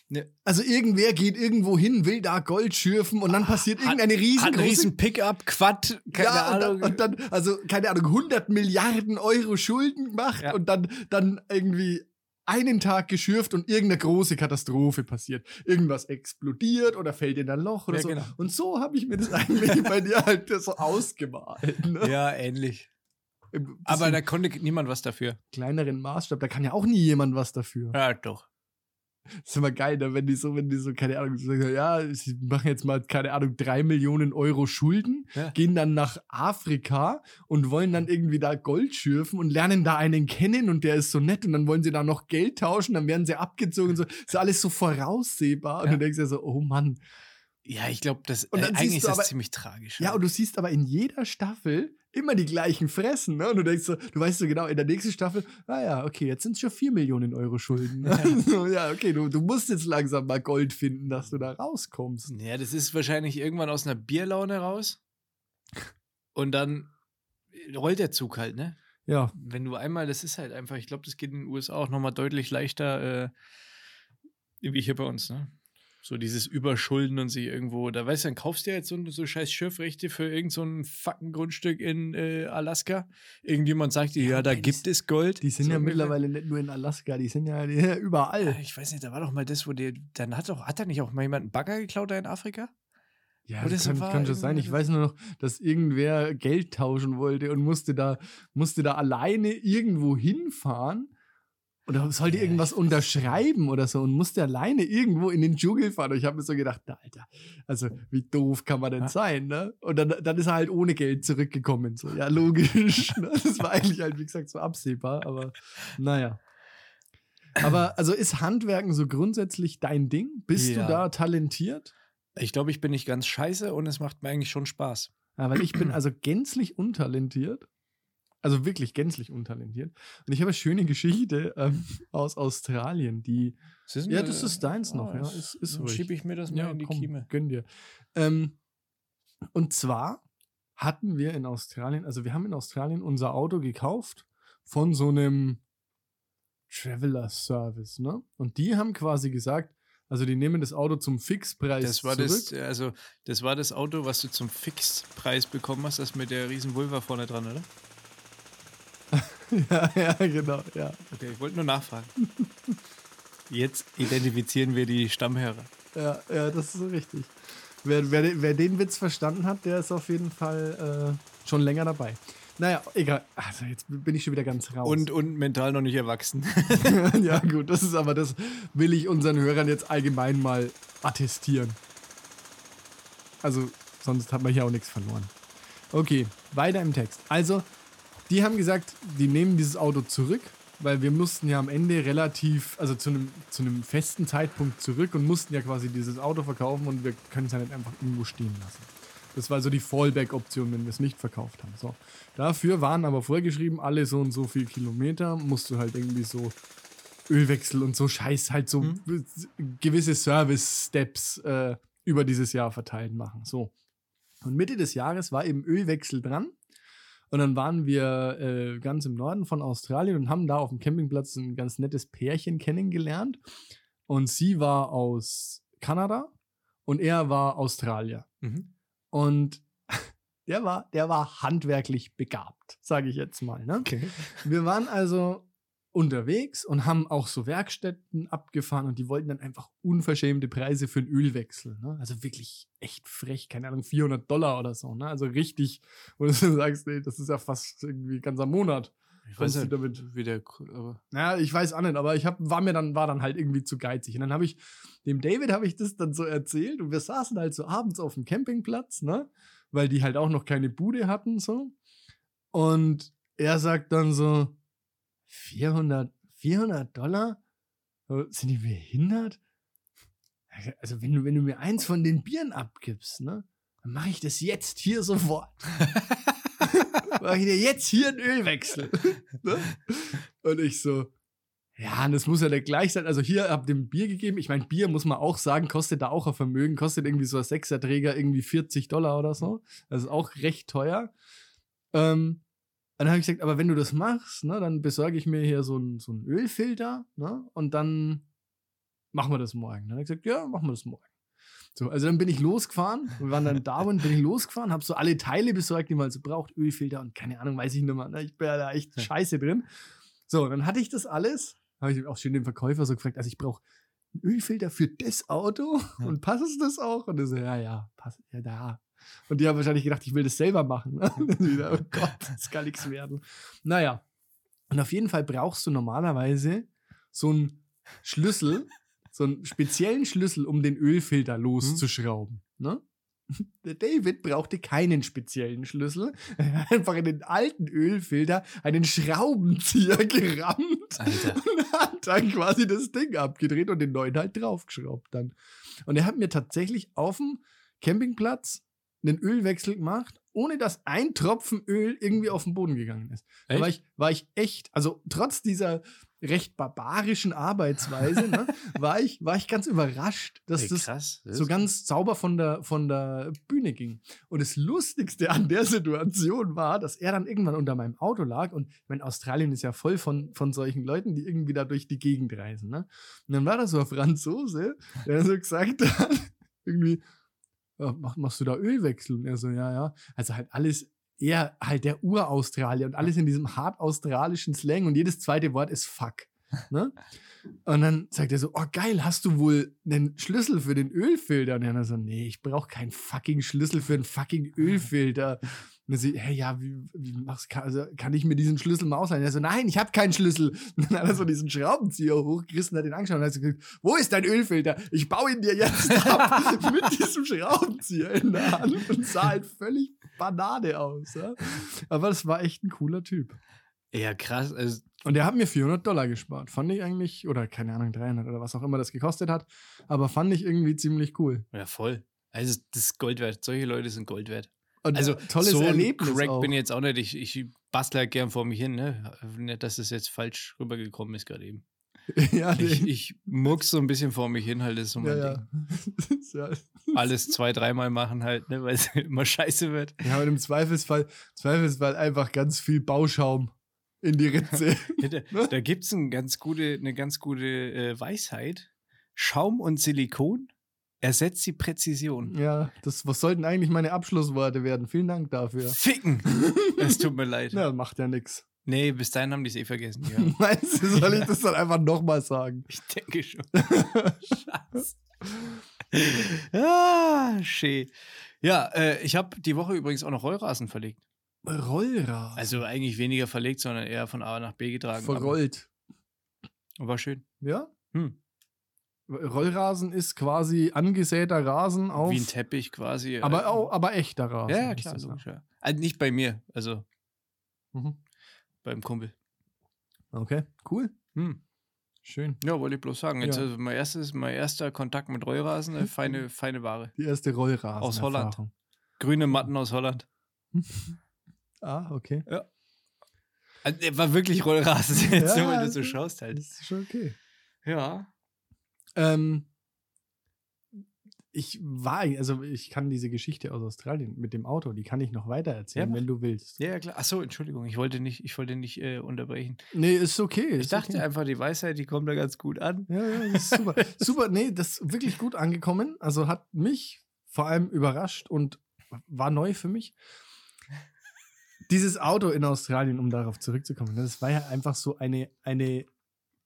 Ne. Also irgendwer geht irgendwo hin, will da Gold schürfen und dann passiert Hat- irgendeine Hat riesengroße riesen Pickup, Quad, keine ja, Ahnung. Und dann, und dann, also keine Ahnung, 100 Milliarden Euro Schulden macht Ja. und dann, dann irgendwie einen Tag geschürft und irgendeine große Katastrophe passiert. Irgendwas explodiert oder fällt in ein Loch oder Ja, so. genau. Und so habe ich mir das eigentlich bei dir halt so ausgemalt. Ne? Ja, ähnlich. Aber da konnte niemand was dafür. kleineren Maßstab, da kann ja auch nie jemand was dafür. Ja, doch. Das ist immer geil, ne? wenn die so, wenn die so, keine Ahnung, so sagen, ja, sie machen jetzt mal, keine Ahnung, drei Millionen Euro Schulden, Ja. gehen dann nach Afrika und wollen dann irgendwie da Gold schürfen und lernen da einen kennen und der ist so nett und dann wollen sie da noch Geld tauschen, dann werden sie abgezogen und so. Ist alles so voraussehbar. Und Ja. du denkst ja so, oh Mann. Ja, ich glaube, das Und äh, dann eigentlich siehst ist das aber- ziemlich tragisch. Ja, und du siehst aber in jeder Staffel immer die gleichen Fressen, ne? Und du denkst so, du weißt so genau, in der nächsten Staffel, ah ja, okay, jetzt sind es schon 4 Millionen Euro Schulden. Ne? so, ja, okay, du, du musst jetzt langsam mal Gold finden, dass du da rauskommst. Ja, das ist wahrscheinlich irgendwann aus einer Bierlaune raus. Und dann rollt der Zug halt, ne? Ja, Wenn du einmal, das ist halt einfach, ich glaube, das geht in den USA auch nochmal deutlich leichter, äh, wie hier bei uns, ne? So dieses Überschulden und sich irgendwo, da weißt du, dann kaufst du ja jetzt so, so scheiß Schiffrechte für irgend so ein fucking Grundstück in äh, Alaska. Irgendjemand sagt dir, ja, da aber die- gibt es Gold. die sind So ja mittlerweile nicht nur in Alaska, die sind ja ja, überall. Äh, Ich weiß nicht, da war doch mal das, wo der, dann hat doch, hat da nicht auch mal jemand einen Bagger geklaut da in Afrika? Ja, das kann, kann schon sein. Ich weiß nur noch, dass irgendwer Geld tauschen wollte und musste da, musste da alleine irgendwo hinfahren. Oder sollte Ja, irgendwas unterschreiben oder so und musste alleine irgendwo in den Dschungel fahren. Und ich habe mir so gedacht, na, Alter, also wie doof kann man denn sein, ne? Und dann, dann ist er halt ohne Geld zurückgekommen. So, ja, logisch. ne? Das war eigentlich halt, wie gesagt, so absehbar, aber naja. Aber also ist Handwerken so grundsätzlich dein Ding? Bist Ja. du da talentiert? Ich glaube, ich bin nicht ganz scheiße und es macht mir eigentlich schon Spaß. Ja, weil ich bin also gänzlich untalentiert. Also wirklich gänzlich untalentiert. Und ich habe eine schöne Geschichte ähm, aus Australien, die. Denn Ja, da- das ist deins noch, Ah, ja. das- Ist, ist dann schiebe ich mir das mal in die komm, Kieme. Gönn dir. Ähm, und zwar hatten wir in Australien, also wir haben in Australien unser Auto gekauft von so einem Traveler Service, ne? Und die haben quasi gesagt, also die nehmen das Auto zum Fixpreis Das war zurück. das, also das war das Auto, was du zum Fixpreis bekommen hast, das mit der riesen Vulva vorne dran, oder? ja, ja, genau, ja. Okay, ich wollte nur nachfragen. Jetzt identifizieren wir die Stammhörer. Ja, ja, das ist so richtig. Wer, wer, wer den Witz verstanden hat, der ist auf jeden Fall äh, schon länger dabei. Naja, egal. Also jetzt bin ich schon wieder ganz raus. Und, und mental noch nicht erwachsen. ja, gut, das ist aber, das will ich unseren Hörern jetzt allgemein mal attestieren. Also, sonst hat man hier auch nichts verloren. Okay, weiter im Text. Also, die haben gesagt, die nehmen dieses Auto zurück, weil wir mussten ja am Ende relativ, also zu einem, zu einem festen Zeitpunkt zurück und mussten ja quasi dieses Auto verkaufen und wir können es ja nicht einfach irgendwo stehen lassen. Das war so die Fallback-Option, wenn wir es nicht verkauft haben. So. Dafür waren aber vorgeschrieben, alle so und so viel Kilometer musst du halt irgendwie so Ölwechsel und so Scheiß, halt so gewisse Service-Steps äh, über dieses Jahr verteilt machen. So. Und Mitte des Jahres war eben Ölwechsel dran. Und dann waren wir äh, ganz im Norden von Australien und haben da auf dem Campingplatz ein ganz nettes Pärchen kennengelernt. Und sie war aus Kanada und er war Australier. Mhm. Und der war, der war handwerklich begabt, sage ich jetzt mal. Ne? Okay. Wir waren also unterwegs und haben auch so Werkstätten abgefahren und die wollten dann einfach unverschämte Preise für einen Ölwechsel. Ne? Also wirklich echt frech, keine Ahnung, 400 Dollar oder so. Ne? Also richtig, wo du sagst, nee, das ist ja fast irgendwie ganzer Monat. Ich weiß nicht, damit- wie der, aber Ja, ich weiß auch nicht, aber ich hab, war mir dann, war dann halt irgendwie zu geizig. Und dann habe ich, dem David habe ich das dann so erzählt und wir saßen halt so abends auf dem Campingplatz, ne? Weil die halt auch noch keine Bude hatten, so. Und er sagt dann so, 400, 400 Dollar? Äh, Sind die behindert? Also, wenn du, wenn du mir eins von den Bieren abgibst, ne? Dann mache ich das jetzt hier sofort. mache ich dir jetzt hier einen Ölwechsel. ne? Und ich so, ja, und das muss ja der gleich sein. Also hier habt ihr ein Bier gegeben. Ich meine, Bier muss man auch sagen, kostet da auch ein Vermögen. Kostet irgendwie so ein Sechserträger irgendwie 40 Dollar oder so. Das ist auch recht teuer. Ähm, dann habe ich gesagt, aber wenn du das machst, ne, dann besorge ich mir hier so einen so einen Ölfilter, ne, und dann machen wir das morgen. Dann habe ich gesagt, ja, machen wir das morgen. So, also dann bin ich losgefahren. Wir waren dann da und bin ich losgefahren, habe so alle Teile besorgt, die man so braucht, Ölfilter und keine Ahnung, weiß ich nicht mehr. Ne? Ich bin ja da echt scheiße drin. So, dann hatte ich das alles, habe ich auch schön den Verkäufer so gefragt, also ich brauche einen Ölfilter für das Auto Ja. und passt es das auch? Und er so, ja, ja, passt, ja, da. Und die haben wahrscheinlich gedacht, ich will das selber machen. Ne? Wieder, oh Gott, das kann nichts werden. Naja, und auf jeden Fall brauchst du normalerweise so einen Schlüssel, so einen speziellen Schlüssel, um den Ölfilter loszuschrauben. Ne? Der David brauchte keinen speziellen Schlüssel. Er hat einfach in den alten Ölfilter einen Schraubenzieher gerammt Alter. und hat dann quasi das Ding abgedreht und den neuen halt draufgeschraubt dann. Und er hat mir tatsächlich auf dem Campingplatz einen Ölwechsel gemacht, ohne dass ein Tropfen Öl irgendwie auf den Boden gegangen ist. Da war Echt? ich, war ich echt, also trotz dieser recht barbarischen Arbeitsweise, ne, war, ich, war ich ganz überrascht, dass Ey, das krass. Das so ist- ganz sauber von der, von der Bühne ging. Und das Lustigste an der Situation war, dass er dann irgendwann unter meinem Auto lag. Und ich meine, Australien ist ja voll von, von solchen Leuten, die irgendwie da durch die Gegend reisen. Ne? Und dann war da so ein Franzose, der so gesagt hat, irgendwie, "Ja, mach, machst du da Ölwechsel? Und er so, ja, ja. Also halt alles eher halt der Uraustralier und alles in diesem hart australischen Slang und jedes zweite Wort ist fuck. Ne? Und dann sagt er so, oh geil, hast du wohl einen Schlüssel für den Ölfilter? Und er so, nee, ich brauche keinen fucking Schlüssel für einen fucking Ölfilter. Und er so, hey, ja, wie, wie machst kann, also, kann ich mir diesen Schlüssel mal ausleihen? Er so, nein, ich habe keinen Schlüssel. Und dann hat er so diesen Schraubenzieher hochgerissen, hat ihn angeschaut und hat so gesagt, wo ist dein Ölfilter? Ich baue ihn dir jetzt ab mit diesem Schraubenzieher in der Hand und sah halt völlig Banane aus. Ja? Aber das war echt ein cooler Typ. Ja, krass. Also, Und der hat mir 400 Dollar gespart. Fand ich eigentlich, oder keine Ahnung, 300 oder was auch immer das gekostet hat. Aber fand ich irgendwie ziemlich cool. ja, voll. Also, das ist Gold wert. Solche Leute sind Gold wert. Und Also, tolles so Erlebnis. Crack auch. bin ich jetzt auch nicht. Ich, ich bastle halt gern vor mich hin, ne? Nicht, dass es jetzt falsch rübergekommen ist gerade eben. ja, Ich, nee. ich mucks so ein bisschen vor mich hin, halt, das ist so mein ja, Ding. ja. Alles zwei, dreimal machen halt, ne? Weil es immer scheiße wird. ja, und im Zweifelsfall, Zweifelsfall einfach ganz viel Bauschaum in die Ritze. Da, da gibt es ein ganz gute, eine ganz gute äh, Weisheit. Schaum und Silikon ersetzt die Präzision. ja, das, was sollten eigentlich meine Abschlussworte werden? Vielen Dank dafür. Ficken! Es tut mir leid. Ja, macht ja nix. Nee, bis dahin haben die es eh vergessen. Ja. Meinst du, soll ich das dann einfach nochmal sagen? Ich denke schon. Schatz. ah, schön. Ja, äh, ich habe die Woche übrigens auch noch Rollrasen verlegt. Rollrad. Also eigentlich weniger verlegt, sondern eher von A nach B getragen. aber- Verrollt. War schön. Ja? Hm. Rollrasen ist quasi angesäter Rasen auf. Wie ein Teppich quasi. aber, äh, auch, aber echter Rasen. Ja, ja, klar. Logisch, ja. Also nicht bei mir, also Mhm. beim Kumpel. Okay, cool. Hm. Schön. Ja, wollte ich bloß sagen. Jetzt Ja. also mein, erstes, mein erster Kontakt mit Rollrasen, eine feine, feine Ware. Die erste Rollrasen. Aus Holland. Erfahrung. Grüne Matten aus Holland. Ah, okay. Also, der war wirklich Rollrasen, jetzt Ja, nur, wenn du so schaust halt. Das ist schon okay. Ja. Ähm, ich war, also ich kann diese Geschichte aus Australien mit dem Auto, die kann ich noch weiter erzählen, Ja, wenn du willst. Ja, ja, klar. Achso, Entschuldigung, ich wollte nicht, ich wollte nicht äh, unterbrechen. Nee, ist okay. Ich ist dachte okay. einfach, die Weisheit, die kommt da ganz gut an. Ja, ja, das ist super. super, nee, das ist wirklich gut angekommen. Also hat mich vor allem überrascht und war neu für mich. Dieses Auto in Australien, um darauf zurückzukommen, das war ja einfach so eine, eine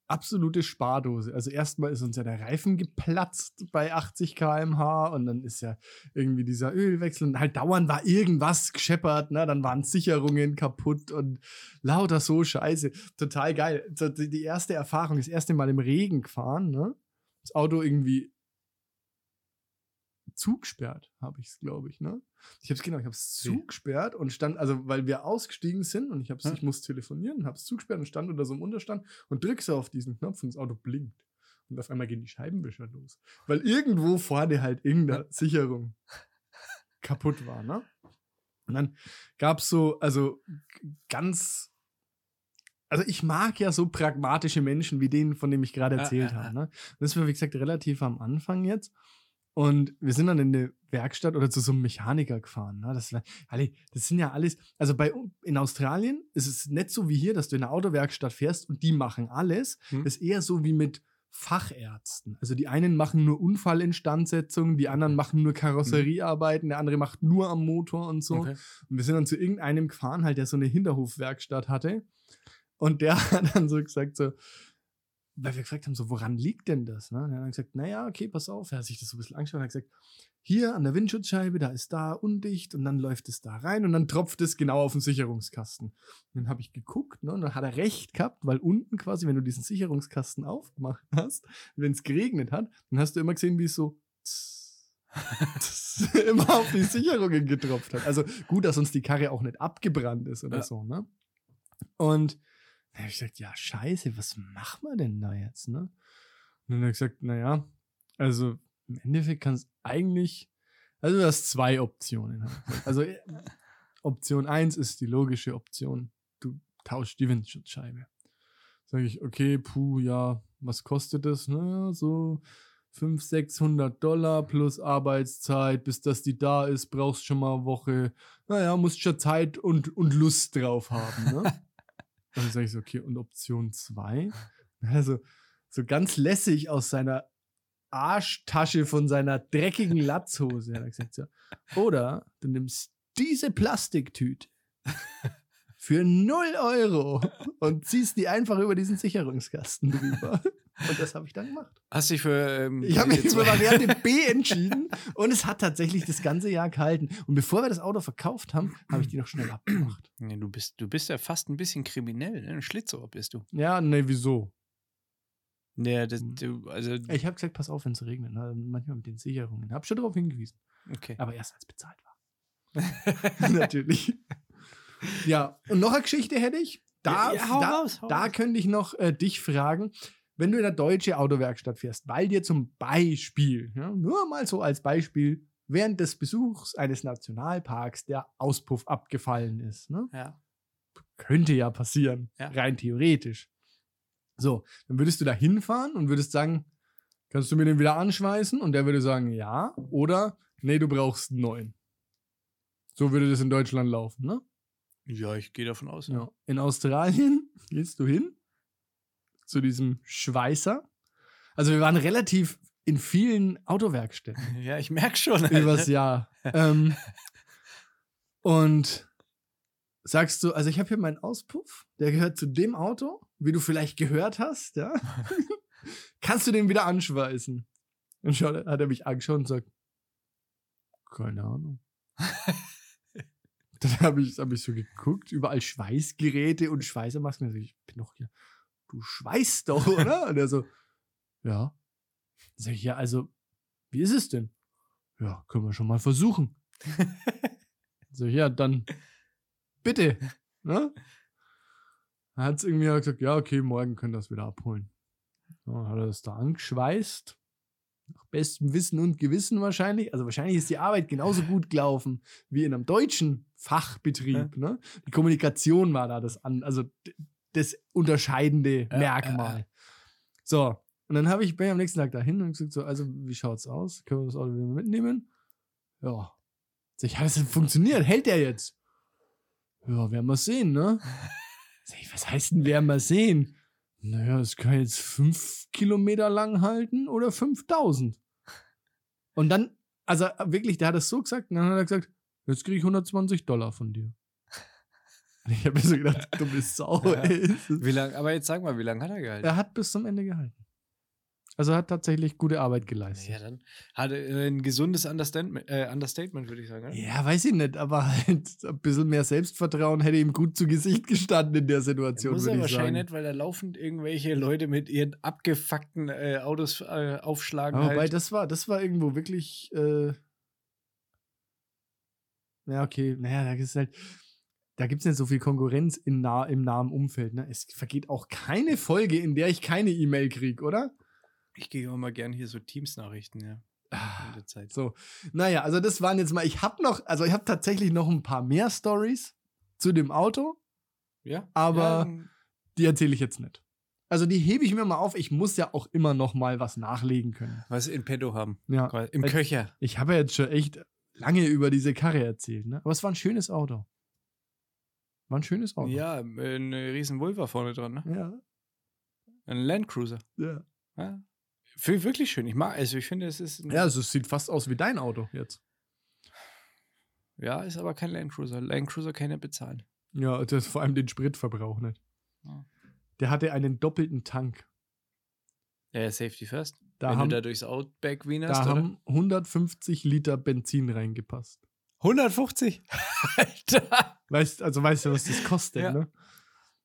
absolute Spardose. Also erstmal ist uns ja der Reifen geplatzt bei 80 km/h und dann ist ja irgendwie dieser Ölwechsel und halt dauernd war irgendwas gescheppert, ne? dann waren Sicherungen kaputt und lauter so Scheiße. Total geil. Die erste Erfahrung, das erste Mal im Regen gefahren, ne? Das Auto irgendwie zugesperrt, habe ich es, glaube ich, ne? Ich habe es genau, ich habe es zugesperrt und stand, also weil wir ausgestiegen sind und ich habe Ja. ich muss telefonieren, habe es zugesperrt und stand unter so einem Unterstand und drück so auf diesen Knopf und das Auto blinkt. Und auf einmal gehen die Scheibenwischer los. Weil irgendwo vorne halt irgendeine Sicherung kaputt war, ne? Und dann gab es so, also ganz, also ich mag ja so pragmatische Menschen wie den, von dem ich gerade Ja, erzählt ja, ja. habe. Ne? Das war, wie gesagt, relativ am Anfang jetzt. Und wir sind dann in eine Werkstatt oder zu so einem Mechaniker gefahren. Ne? Das, das sind ja alles, also bei in Australien ist es nicht so wie hier, dass du in eine Autowerkstatt fährst und die machen alles. Hm. Das ist eher so wie mit Fachärzten. Also die einen machen nur Unfallinstandsetzung, die anderen machen nur Karosseriearbeiten, der andere macht nur am Motor und so. Okay. Und wir sind dann zu irgendeinem gefahren, halt, der so eine Hinterhofwerkstatt hatte. Und der hat dann so gesagt: so, weil wir gefragt haben, so, woran liegt denn das? Ne? Und er hat gesagt, naja, okay, pass auf. Er hat sich das so ein bisschen angeschaut und hat gesagt, hier an der Windschutzscheibe, da ist da undicht und dann läuft es da rein und dann tropft es genau auf den Sicherungskasten. Und dann habe ich geguckt ne, und dann hat er recht gehabt, weil unten quasi, wenn du diesen Sicherungskasten aufgemacht hast, wenn es geregnet hat, dann hast du immer gesehen, wie es so immer auf die Sicherungen getropft hat. Also gut, dass uns die Karre auch nicht abgebrannt ist oder Ja. so, ne? Und dann habe ich gesagt, ja, scheiße, was machen wir denn da jetzt, ne? Und dann hat er gesagt, naja, also im Endeffekt kann es eigentlich, also du hast zwei Optionen. gesagt. Also äh, Option 1 ist die logische Option. Du tauschst die Windschutzscheibe. Sag ich, okay, puh, ja, was kostet das? Naja, so 500, 600 Dollar plus Arbeitszeit, bis dass die da ist, brauchst schon mal eine Woche. Naja, musst schon Zeit und, und Lust drauf haben, ne? und dann sage ich so, okay, und Option 2? Also, so ganz lässig aus seiner Arschtasche von seiner dreckigen Latzhose. Hat er gesagt, so. Oder du nimmst diese Plastiktüte für 0 Euro und ziehst die einfach über diesen Sicherungskasten drüber. Und das habe ich dann gemacht. Hast dich für. Ähm, Ich habe mich jetzt- für Variante B entschieden und es hat tatsächlich das ganze Jahr gehalten. Und bevor wir das Auto verkauft haben, habe ich die noch schnell abgemacht. Nee, du, bist, du bist ja fast ein bisschen kriminell, ne? Ein Schlitzohr bist du. Ja, ne, wieso? Nee, das, Hm. du, also. Ich habe gesagt, pass auf, wenn es regnet. Ne? Manchmal mit den Sicherungen. Hab schon darauf hingewiesen. Okay. Aber erst als bezahlt war. Natürlich. Ja, und noch eine Geschichte hätte ich. Da, Ja, hau da, raus, da könnte ich noch äh, dich fragen, wenn du in eine deutsche Autowerkstatt fährst, weil dir zum Beispiel, ja, nur mal so als Beispiel, während des Besuchs eines Nationalparks der Auspuff abgefallen ist. Ne? ja. Könnte ja passieren, Ja. rein theoretisch. So, dann würdest du da hinfahren und würdest sagen, kannst du mir den wieder anschweißen? Und der würde sagen, ja. Oder, nee, du brauchst einen neuen. So würde das in Deutschland laufen, ne? Ja, ich gehe davon aus. Ja. In Australien gehst du hin zu diesem Schweißer. Also wir waren relativ in vielen Autowerkstätten Ja, ich merke schon. übers Jahr. ähm, und sagst du, also ich habe hier meinen Auspuff, der gehört zu dem Auto, wie du vielleicht gehört hast, ja? Kannst du den wieder anschweißen? Und schaut, hat er mich angeschaut und sagt, keine Ahnung. Dann habe ich, hab ich so geguckt, überall Schweißgeräte und Schweißermasken. Also ich bin doch hier, du schweißt doch, oder? Und er so, ja. Dann sag ich, ja, also, wie ist es denn? Ja, können wir schon mal versuchen. so, ja, dann bitte. Ne? Dann hat es irgendwie gesagt, ja, okay, morgen können wir das wieder abholen. So, dann hat er das da angeschweißt. Nach bestem Wissen und Gewissen wahrscheinlich. Also wahrscheinlich ist die Arbeit genauso gut gelaufen wie in einem deutschen Fachbetrieb. Ne? Die Kommunikation war da das an, also das unterscheidende Ja, Merkmal. So, und dann habe ich bin ich am nächsten Tag dahin und gesagt so, also wie schaut's aus? Können wir das Auto wieder mitnehmen? Ja. Sag ich, ja, das funktioniert. Hält der jetzt? Ja, werden wir sehen, ne? Sag ich, was heißt denn werden wir sehen? Naja, es kann jetzt fünf Kilometer lang halten oder 5000. Und dann, also wirklich, der hat es so gesagt, und dann hat er gesagt, jetzt kriege ich 120 Dollar von dir. Ich habe mir so gedacht, du bist Sau. Ja. Wie lang, aber jetzt sag mal, wie lange hat er gehalten? Er hat bis zum Ende gehalten. Also er hat tatsächlich gute Arbeit geleistet. Ja, dann hat er äh, ein gesundes Understatement, äh, Understatement würde ich sagen. Oder? Ja, weiß ich nicht, aber halt ein bisschen mehr Selbstvertrauen hätte ihm gut zu Gesicht gestanden in der Situation, Muss er würde ich wahrscheinlich sagen. nicht, weil da laufend irgendwelche Leute mit ihren abgefuckten äh, Autos äh, aufschlagen. Aber wobei, halt. das war, das war irgendwo wirklich, äh, ja, okay, naja, da ist halt, da gibt es nicht so viel Konkurrenz in nah, im nahen Umfeld, ne? Es vergeht auch keine Folge, in der ich keine E-Mail kriege, oder? Ich gehe auch mal gern hier so Teams-Nachrichten, ja. Zeit. So, naja, also das waren jetzt mal, ich habe noch, also ich habe tatsächlich noch ein paar mehr Stories zu dem Auto, Ja, Aber- Ja, die erzähle ich jetzt nicht. Also die hebe ich mir mal auf, ich muss ja auch immer noch mal was nachlegen können. was in petto haben. Ja, Im Köcher. ich habe ja jetzt schon echt lange über diese Karre erzählt, ne? Aber es war ein schönes Auto. War ein schönes Auto. Ja, ein riesen Vulva vorne dran, ne? Ja. Ein Landcruiser. Ja, Ja. Finde ich wirklich schön. Ich mag, also ich finde, es ist. ja also es sieht fast aus wie dein Auto jetzt. ja, ist aber kein Landcruiser. Landcruiser kann er bezahlen. Ja, das vor allem den Spritverbrauch nicht. Ja. Der hatte einen doppelten Tank. Ja, ja, Safety First. Da Wenn haben, du da durchs Outback da wienerst, oder? haben 150 Liter Benzin reingepasst. 150? Alter! Weißt, also weißt du, was das kostet, Ja. ne?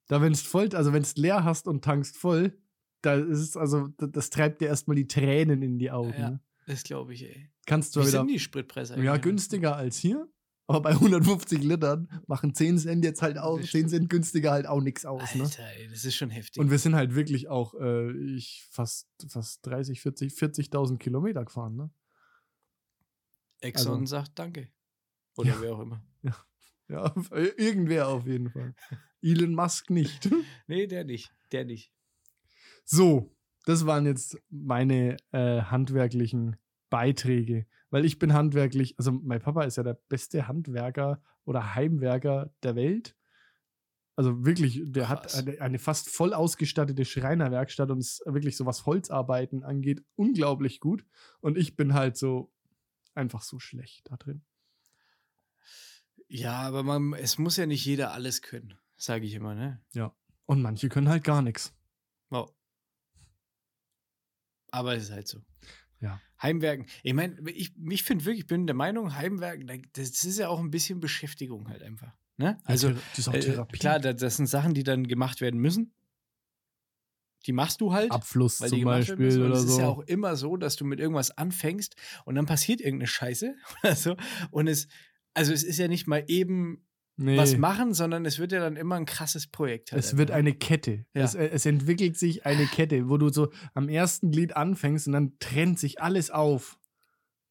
Da, wenn es voll, also wenn es leer hast und tankst voll, da ist es, also, das, das treibt dir erstmal die Tränen in die Augen. Ja. Ne? Das glaube ich, ey. Kannst du Wie wieder. sind die Spritpreise Ja, günstiger als hier. Aber bei 150 Litern machen 10 Cent jetzt halt auch, Das 10 Cent günstiger halt auch nichts aus, ne? Alter, ey, das ist schon heftig. Und wir sind halt wirklich auch äh, ich fast, fast 30, 40, 40.000 Kilometer gefahren, ne? Exxon also- sagt Danke. Oder Ja. wer auch immer. Ja, irgendwer auf jeden Fall. Elon Musk nicht. Nee, der nicht. Der nicht. So, das waren jetzt meine äh, handwerklichen Beiträge. Weil ich bin handwerklich, also mein Papa ist ja der beste Handwerker oder Heimwerker der Welt. Also wirklich, der Krass. hat eine, eine fast voll ausgestattete Schreinerwerkstatt und ist wirklich so was Holzarbeiten angeht, unglaublich gut. Und ich bin halt so einfach so schlecht da drin. Ja, aber man, es muss ja nicht jeder alles können, sage ich immer, ne? Und manche können halt gar nichts. Wow. Aber es ist halt so. Ja. Heimwerken. Ich meine, ich, ich finde wirklich, ich bin der Meinung, Heimwerken, da- das ist ja auch ein bisschen Beschäftigung halt einfach. Ne? Also, Thera- das ist auch äh, Therapie. klar, da- das sind Sachen, die dann gemacht werden müssen. Die machst du halt. Abfluss zum Beispiel oder es ist ja so. auch immer so, dass du mit irgendwas anfängst und dann passiert irgendeine Scheiße oder so. Und es, also es ist ja nicht mal eben Nee. was machen, sondern es wird ja dann immer ein krasses Projekt. Halt Es wird einfach. eine Kette. Ja. Es, äh, es entwickelt sich eine Kette, wo du so am ersten Glied anfängst und dann trennt sich alles auf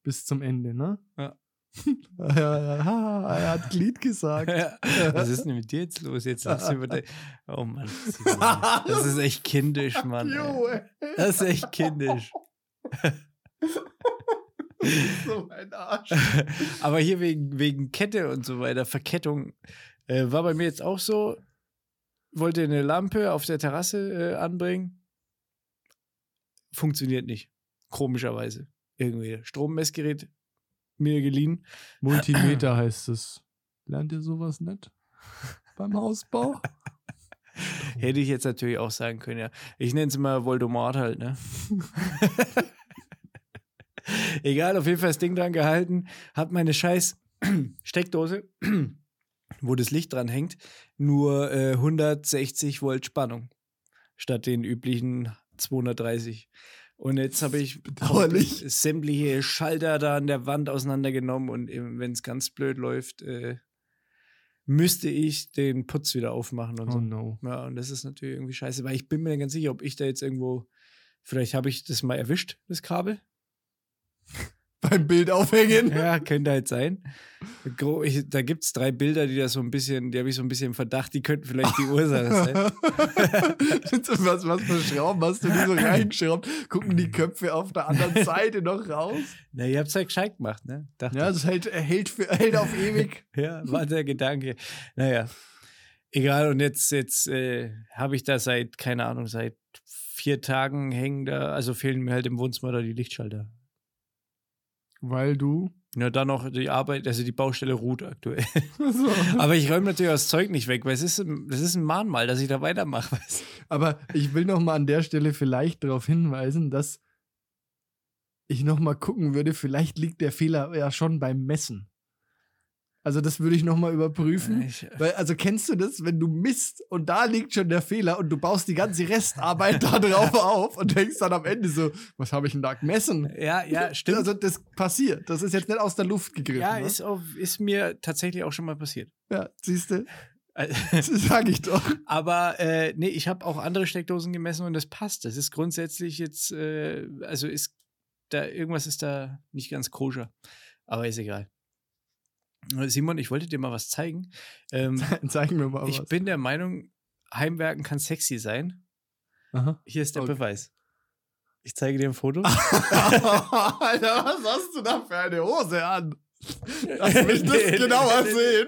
bis zum Ende, ne? Ja. er hat Glied gesagt. Ja. Was ist denn mit dir jetzt los? Jetzt lass über de- Oh Mann. Das ist echt kindisch, Mann. Ey. Das ist echt kindisch. so ein Arsch. Aber hier wegen, wegen Kette und so weiter, Verkettung, äh, war bei mir jetzt auch so. Wollte eine Lampe auf der Terrasse äh, anbringen. Funktioniert nicht. Komischerweise. Irgendwie. Strommessgerät mir geliehen. Multimeter heißt es. Lernt ihr sowas nicht? Beim Hausbau? Hätte ich jetzt natürlich auch sagen können, ja. Ich nenne es immer Voldemort halt, ne? Egal, auf jeden Fall das Ding dran gehalten, hab meine scheiß Steckdose, wo das Licht dran hängt, nur äh, 160 Volt Spannung statt den üblichen 230. Und jetzt habe ich Bedauerlich. sämtliche Schalter da an der Wand auseinandergenommen und wenn es ganz blöd läuft, äh, müsste ich den Putz wieder aufmachen und Oh so. no. Ja, und das ist natürlich irgendwie scheiße, weil ich bin mir ganz sicher, ob ich da jetzt irgendwo, vielleicht habe ich das mal erwischt, das Kabel. Beim Bild aufhängen. Ja, könnte halt sein. Ich- Da gibt es drei Bilder, die das so ein bisschen, die habe ich so ein bisschen im Verdacht, die könnten vielleicht die Ursache sein. was, was für Schrauben hast du die so reingeschraubt? Gucken die Köpfe auf der anderen Seite noch raus? Na, ihr habt es halt gescheit gemacht, ne? Dachte Ja, das hält, hält, für, hält auf ewig. Ja, war der Gedanke. Naja, egal. Und jetzt, jetzt äh, habe ich da seit, keine Ahnung, seit vier Tagen hängen da, also fehlen mir halt im Wohnzimmer da die Lichtschalter. Weil du. Ja, dann noch die Arbeit, also die Baustelle ruht aktuell. So. Aber ich räume natürlich das Zeug nicht weg, weil es ist, ein- das ist ein Mahnmal, dass ich da weitermache. weißt? Aber ich will noch mal an der Stelle vielleicht darauf hinweisen, dass ich noch mal gucken würde, vielleicht liegt der Fehler ja schon beim Messen. Also das würde ich noch mal überprüfen. Ich, Weil, also kennst du das, wenn du misst und da liegt schon der Fehler und du baust die ganze Restarbeit da drauf auf und denkst dann am Ende so, was habe ich denn da gemessen? ja, ja, stimmt. Also das passiert. Das ist jetzt nicht aus der Luft gegriffen. ja, ne? ist, auf, ist mir tatsächlich auch schon mal passiert. ja siehst du, Äh, das sag ich doch. Aber äh, nee, ich habe auch andere Steckdosen gemessen und das passt. Das ist grundsätzlich jetzt, äh, also ist da, irgendwas ist da nicht ganz koscher. Aber ist egal. Äh, Simon, ich wollte dir mal was zeigen. Ähm, Zeig mir mal ich was. bin der Meinung, Heimwerken kann sexy sein. Aha. Hier ist der Okay. Beweis. Ich zeige dir ein Foto. Alter, was hast du da für eine Hose an? Lass mich das Nee, genauer nee, sehen.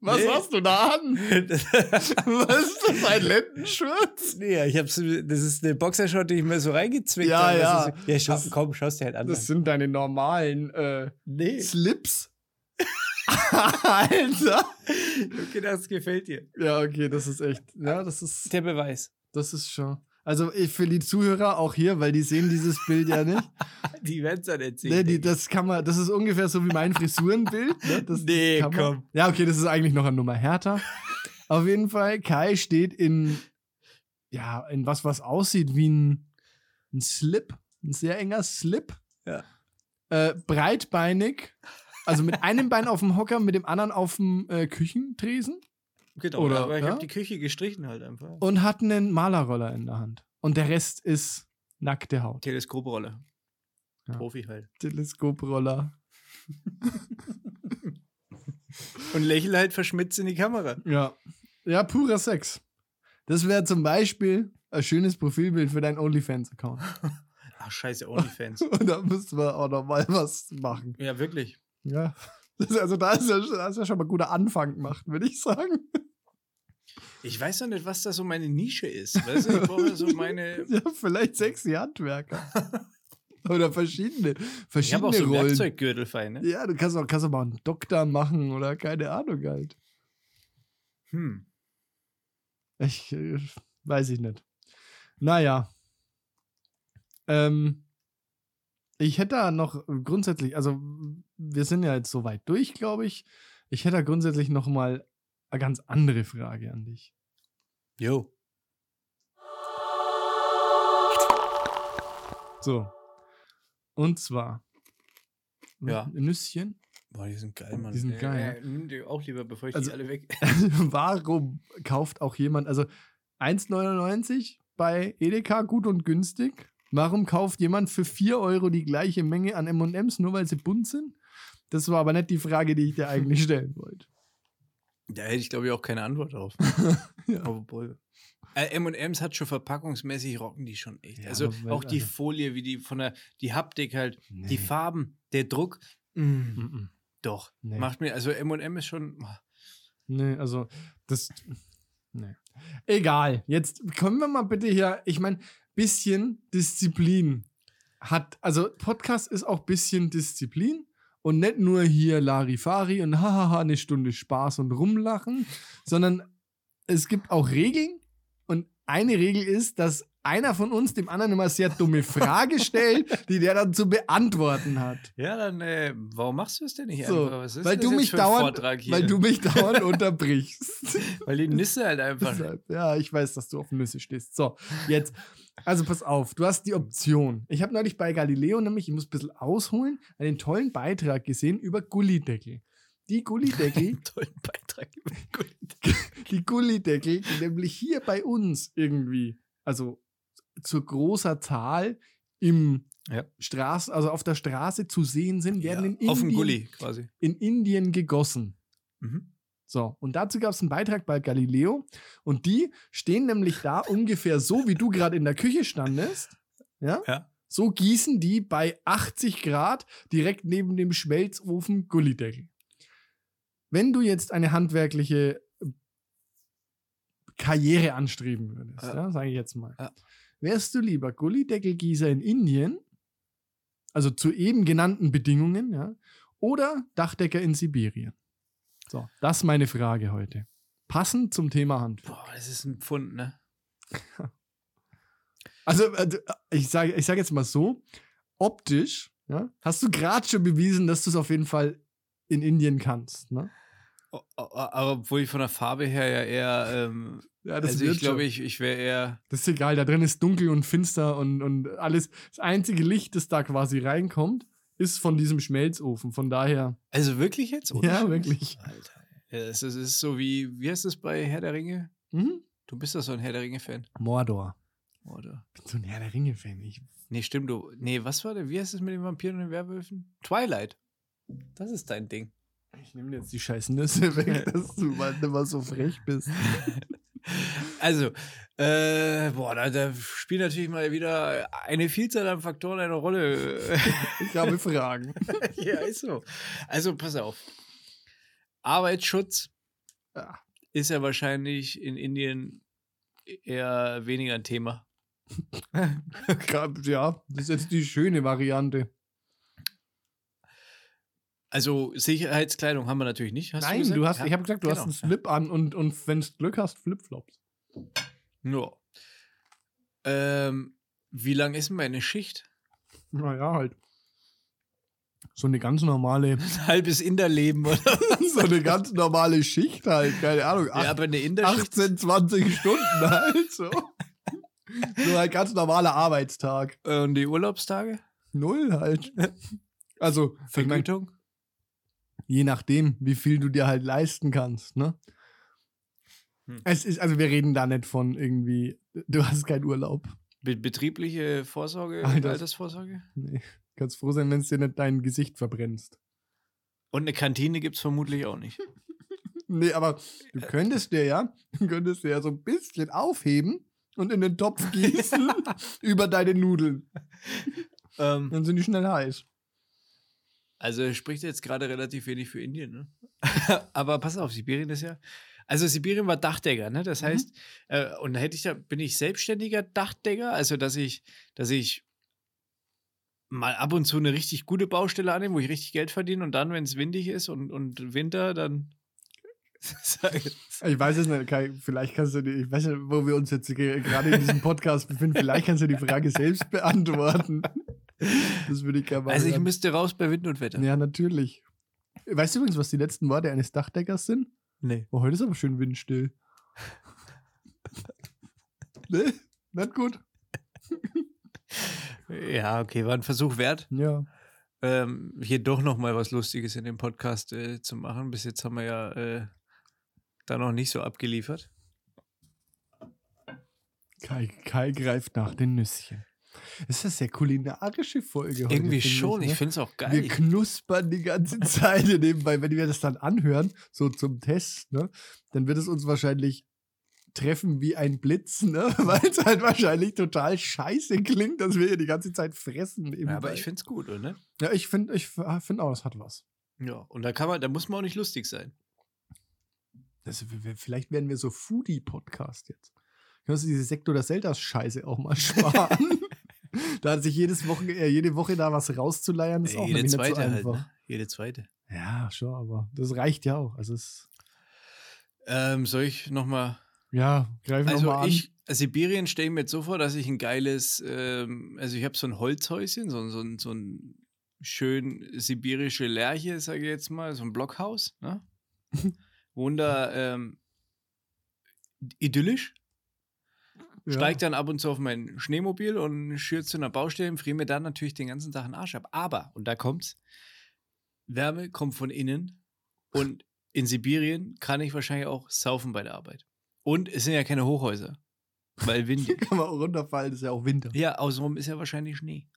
Was Nee. hast du da an? Was ist das, ein Lendenschurz? nee, ich hab's, das ist eine Boxershot, die ich mir so reingezwickt Ja, habe. ja. Ist, ja, schau, Das- komm, schaust dir halt an. Das sind deine normalen äh. Slips. Alter. Okay, das gefällt dir. Ja, okay, das ist echt. Ja, das ist, Der Beweis. das ist schon. Also ich, für die Zuhörer auch hier, weil die sehen dieses Bild ja nicht. Die werden es dann erzählen. Ne, die, denke das kann man, das ist ungefähr so wie mein Frisurenbild. Ne? Das, Nee, kann man- komm. Ja, okay, das ist eigentlich noch eine Nummer härter. Auf jeden Fall, Kai steht in, ja, in was, was aussieht wie ein, ein Slip, ein sehr enger Slip. Ja. Äh, breitbeinig, also mit einem Bein auf dem Hocker, mit dem anderen auf dem äh, Küchentresen. Genau, Oder- aber ich ja? habe die Küche gestrichen halt einfach. und hat einen Malerroller in der Hand. Und der Rest ist nackte Haut. Teleskoprolle. Ja. Profi halt. Teleskoproller. Und lächel halt verschmitzt in die Kamera. Ja. Ja, purer Sex. Das wäre zum Beispiel ein schönes Profilbild für deinen OnlyFans-Account. Ach, scheiße, Onlyfans. Und da müssten wir auch noch mal was machen. ja, wirklich. Ja. Also da ist, ja, da ist ja schon mal ein guter Anfang gemacht, würde ich sagen. Ich weiß doch nicht, was da so meine Nische ist. Weißt du, ich brauche so meine. Ja, vielleicht sexy Handwerker. oder verschiedene, Ich habe verschiedene auch so Rollen. Werkzeuggürtel fein, ne? Ja, du kannst auch, kannst auch mal einen Doktor machen oder keine Ahnung halt. Hm. Ich äh, weiß ich nicht. Naja. Ähm, ich hätte da noch grundsätzlich, also wir sind ja jetzt soweit durch, glaube ich. Ich hätte da grundsätzlich noch mal eine ganz andere Frage an dich. Jo. So. Und zwar. Ja. Nüsschen. Boah, die sind geil, Mann. Die sind Äh, geil, Äh, nimm die auch lieber, bevor ich Also- die alle weg. Warum kauft auch jemand, also 1,99 bei Edeka gut und günstig? Warum kauft jemand für 4 Euro die gleiche Menge an MMs, nur weil sie bunt sind? Das war aber nicht die Frage, die ich dir eigentlich stellen wollte. Da hätte ich, glaube ich, auch keine Antwort drauf. Ja. Obwohl. Äh, M&M's hat schon verpackungsmäßig rocken die schon echt. Ja, also auch die also- Folie, wie die von der, die Haptik halt, Nee. die Farben, der Druck. Mm, Mhm. Doch. Nee. Macht mir, also M&M ist schon. Nee, also das. Nee. Egal. Jetzt können wir mal bitte hier. Ich meine, bisschen Disziplin hat. Also, Podcast ist auch bisschen Disziplin. Und nicht nur hier Larifari und hahaha, eine Stunde Spaß und rumlachen, sondern es gibt auch Regeln. Und eine Regel ist, dass einer von uns dem anderen immer sehr dumme Frage stellt, die der dann zu beantworten hat. Ja, dann, äh, warum machst du es denn nicht So, einfach? Was ist weil du mich dauernd, weil du mich dauernd unterbrichst. weil die Nüsse halt einfach. Ja, ich weiß, dass du auf Nüsse stehst. So, jetzt, also pass auf, du hast die Option. Ich habe neulich bei Galileo nämlich, ich muss ein bisschen ausholen, einen tollen Beitrag gesehen über Gullideckel. Die Gullideckel, Tollen Beitrag. die Gullideckel, die nämlich hier bei uns irgendwie, also zu großer Zahl im Ja. Straßen, also auf der Straße zu sehen sind, werden Ja, in, Indien, auf dem Gully quasi. in Indien gegossen. Mhm. So, und dazu gab es einen Beitrag bei Galileo und die stehen nämlich da ungefähr so, wie du gerade in der Küche standest. Ja? Ja. So gießen die bei 80 Grad direkt neben dem Schmelzofen Gullideckel. Wenn du jetzt eine handwerkliche Karriere anstreben würdest, Ja. ja, sage ich jetzt mal, Ja. Wärst du lieber Gullideckelgießer in Indien, also zu eben genannten Bedingungen, ja, oder Dachdecker in Sibirien? So, das ist meine Frage heute. Passend zum Thema Handwerk. Boah, das ist ein Pfund, ne? Also, also ich sage ich sag jetzt mal so, optisch ja, hast du gerade schon bewiesen, dass du es auf jeden Fall in Indien kannst. Ne? Aber obwohl ich von der Farbe her ja eher. Ähm, Ja, also wird ich glaube, ich, ich wäre eher. Das ist egal, da drin ist dunkel und finster und, und alles. Das einzige Licht, das da quasi reinkommt, ist von diesem Schmelzofen. Von daher, Also wirklich jetzt? Ohne Ja, wirklich. Alter. Ja, es ist, es ist so wie. Wie heißt das bei Herr der Ringe? mhm. Du bist doch so ein Herr der Ringe-Fan. Mordor. Oder? Ich bin so ein Herr der Ringe-Fan. Ich, Nee, stimmt, du. Nee, was war der? Wie heißt es mit den Vampiren und den Werwölfen? Twilight. Das ist dein Ding. ich nehme jetzt die scheiß Nüsse weg, dass du mal mehr so frech bist. Also, äh, boah, da, da spielt natürlich mal wieder eine Vielzahl an Faktoren eine Rolle. Ich habe Fragen. ja, ist so. Also, pass auf. Arbeitsschutz Ja. ist ja wahrscheinlich in Indien eher weniger ein Thema. Ja, das ist jetzt die schöne Variante. Also, Sicherheitskleidung haben wir natürlich nicht. Hast Nein, du, du hast, Ja, ich habe gesagt, du hast genau, einen Slip an und, und wenn du Glück hast, Flipflops. Ja. Ähm, wie lang ist denn meine Schicht? Naja, halt. So eine ganz normale, Ein halbes Inderleben, oder? so eine ganz normale Schicht halt, keine Ahnung. Ja, acht- aber eine Inderschicht. 18, 20 Stunden halt so. So ein ganz normaler Arbeitstag. äh, Und die Urlaubstage? Null halt. Also, Vergütung? Je nachdem, wie viel du dir halt leisten kannst, ne? Hm. Es ist, also wir reden da nicht von irgendwie, du hast keinen Urlaub. Be betriebliche Vorsorge, Alter. Altersvorsorge? Nee. Kannst froh sein, wenn es dir nicht dein Gesicht verbrennst. Und eine Kantine gibt es vermutlich auch nicht. Nee, aber du könntest dir ja, du könntest dir ja so ein bisschen aufheben und in den Topf gießen über deine Nudeln. ähm, Dann sind die schnell heiß. Also er spricht jetzt gerade relativ wenig für Indien, ne? Aber pass auf, Sibirien ist ja. Also Sibirien war Dachdecker, ne? Das Mhm. heißt, äh, und da hätte ich ja, bin ich selbstständiger Dachdecker, also dass ich, dass ich mal ab und zu eine richtig gute Baustelle annehme, wo ich richtig Geld verdiene und dann, wenn es windig ist und, und Winter, dann Ich weiß es nicht, Kai, vielleicht kannst du die, ich weiß nicht, wo wir uns jetzt ge- gerade in diesem Podcast befinden, vielleicht kannst du die Frage selbst beantworten. Das würde ich gerne mal Also ich müsste raus bei Wind und Wetter. Ja, natürlich. Weißt du übrigens, was die letzten Worte eines Dachdeckers sind? Nee. Oh, heute ist aber schön windstill. ne? Nicht gut. Ja, okay, war ein Versuch wert. Ja. ähm, hier doch noch mal was Lustiges in dem Podcast äh, zu machen. Bis jetzt haben wir ja äh, da noch nicht so abgeliefert. Kai, Kai greift nach den Nüsschen. Das ist eine sehr kulinarische Folge heute. Irgendwie schon, Ich, ich ne? finde es auch geil. Wir knuspern die ganze Zeit nebenbei. Wenn wir das dann anhören, so zum Test, ne, dann wird es uns wahrscheinlich treffen wie ein Blitz, ne? Weil es halt wahrscheinlich total scheiße klingt, dass wir hier die ganze Zeit fressen. Ja, aber ich finde es gut, oder? ja, ich finde ich find auch, es hat was. Ja, und da kann man, da muss man auch nicht lustig sein. Das, vielleicht werden wir so Foodie-Podcast jetzt. Kannst du diese Sektor der Selters-Scheiße auch mal sparen? da hat sich jedes Woche, äh, jede Woche da was rauszuleiern, ist Äh, auch Jede nämlich nicht zweite so halt, einfach. ne? Jede zweite. Ja, schon, aber das reicht ja auch. Also es, Ähm, soll ich noch mal ja, greif Also nochmal an. ich, Sibirien stelle ich mir jetzt so vor, dass ich ein geiles, ähm, also ich habe so ein Holzhäuschen, so, ein- so, so ein schön sibirische Lerche, sage ich jetzt mal, so ein Blockhaus, ne? Wunder, ähm, idyllisch. Ja. Steigt dann ab und zu auf mein Schneemobil und schürt zu einer Baustelle und friere mir dann natürlich den ganzen Tag den Arsch ab. Aber, und da kommt's, Wärme kommt von innen und in Sibirien kann ich wahrscheinlich auch saufen bei der Arbeit. Und es sind ja keine Hochhäuser, weil windig. kann man auch runterfallen, ist ja auch Winter. ja, außenrum ist ja wahrscheinlich Schnee.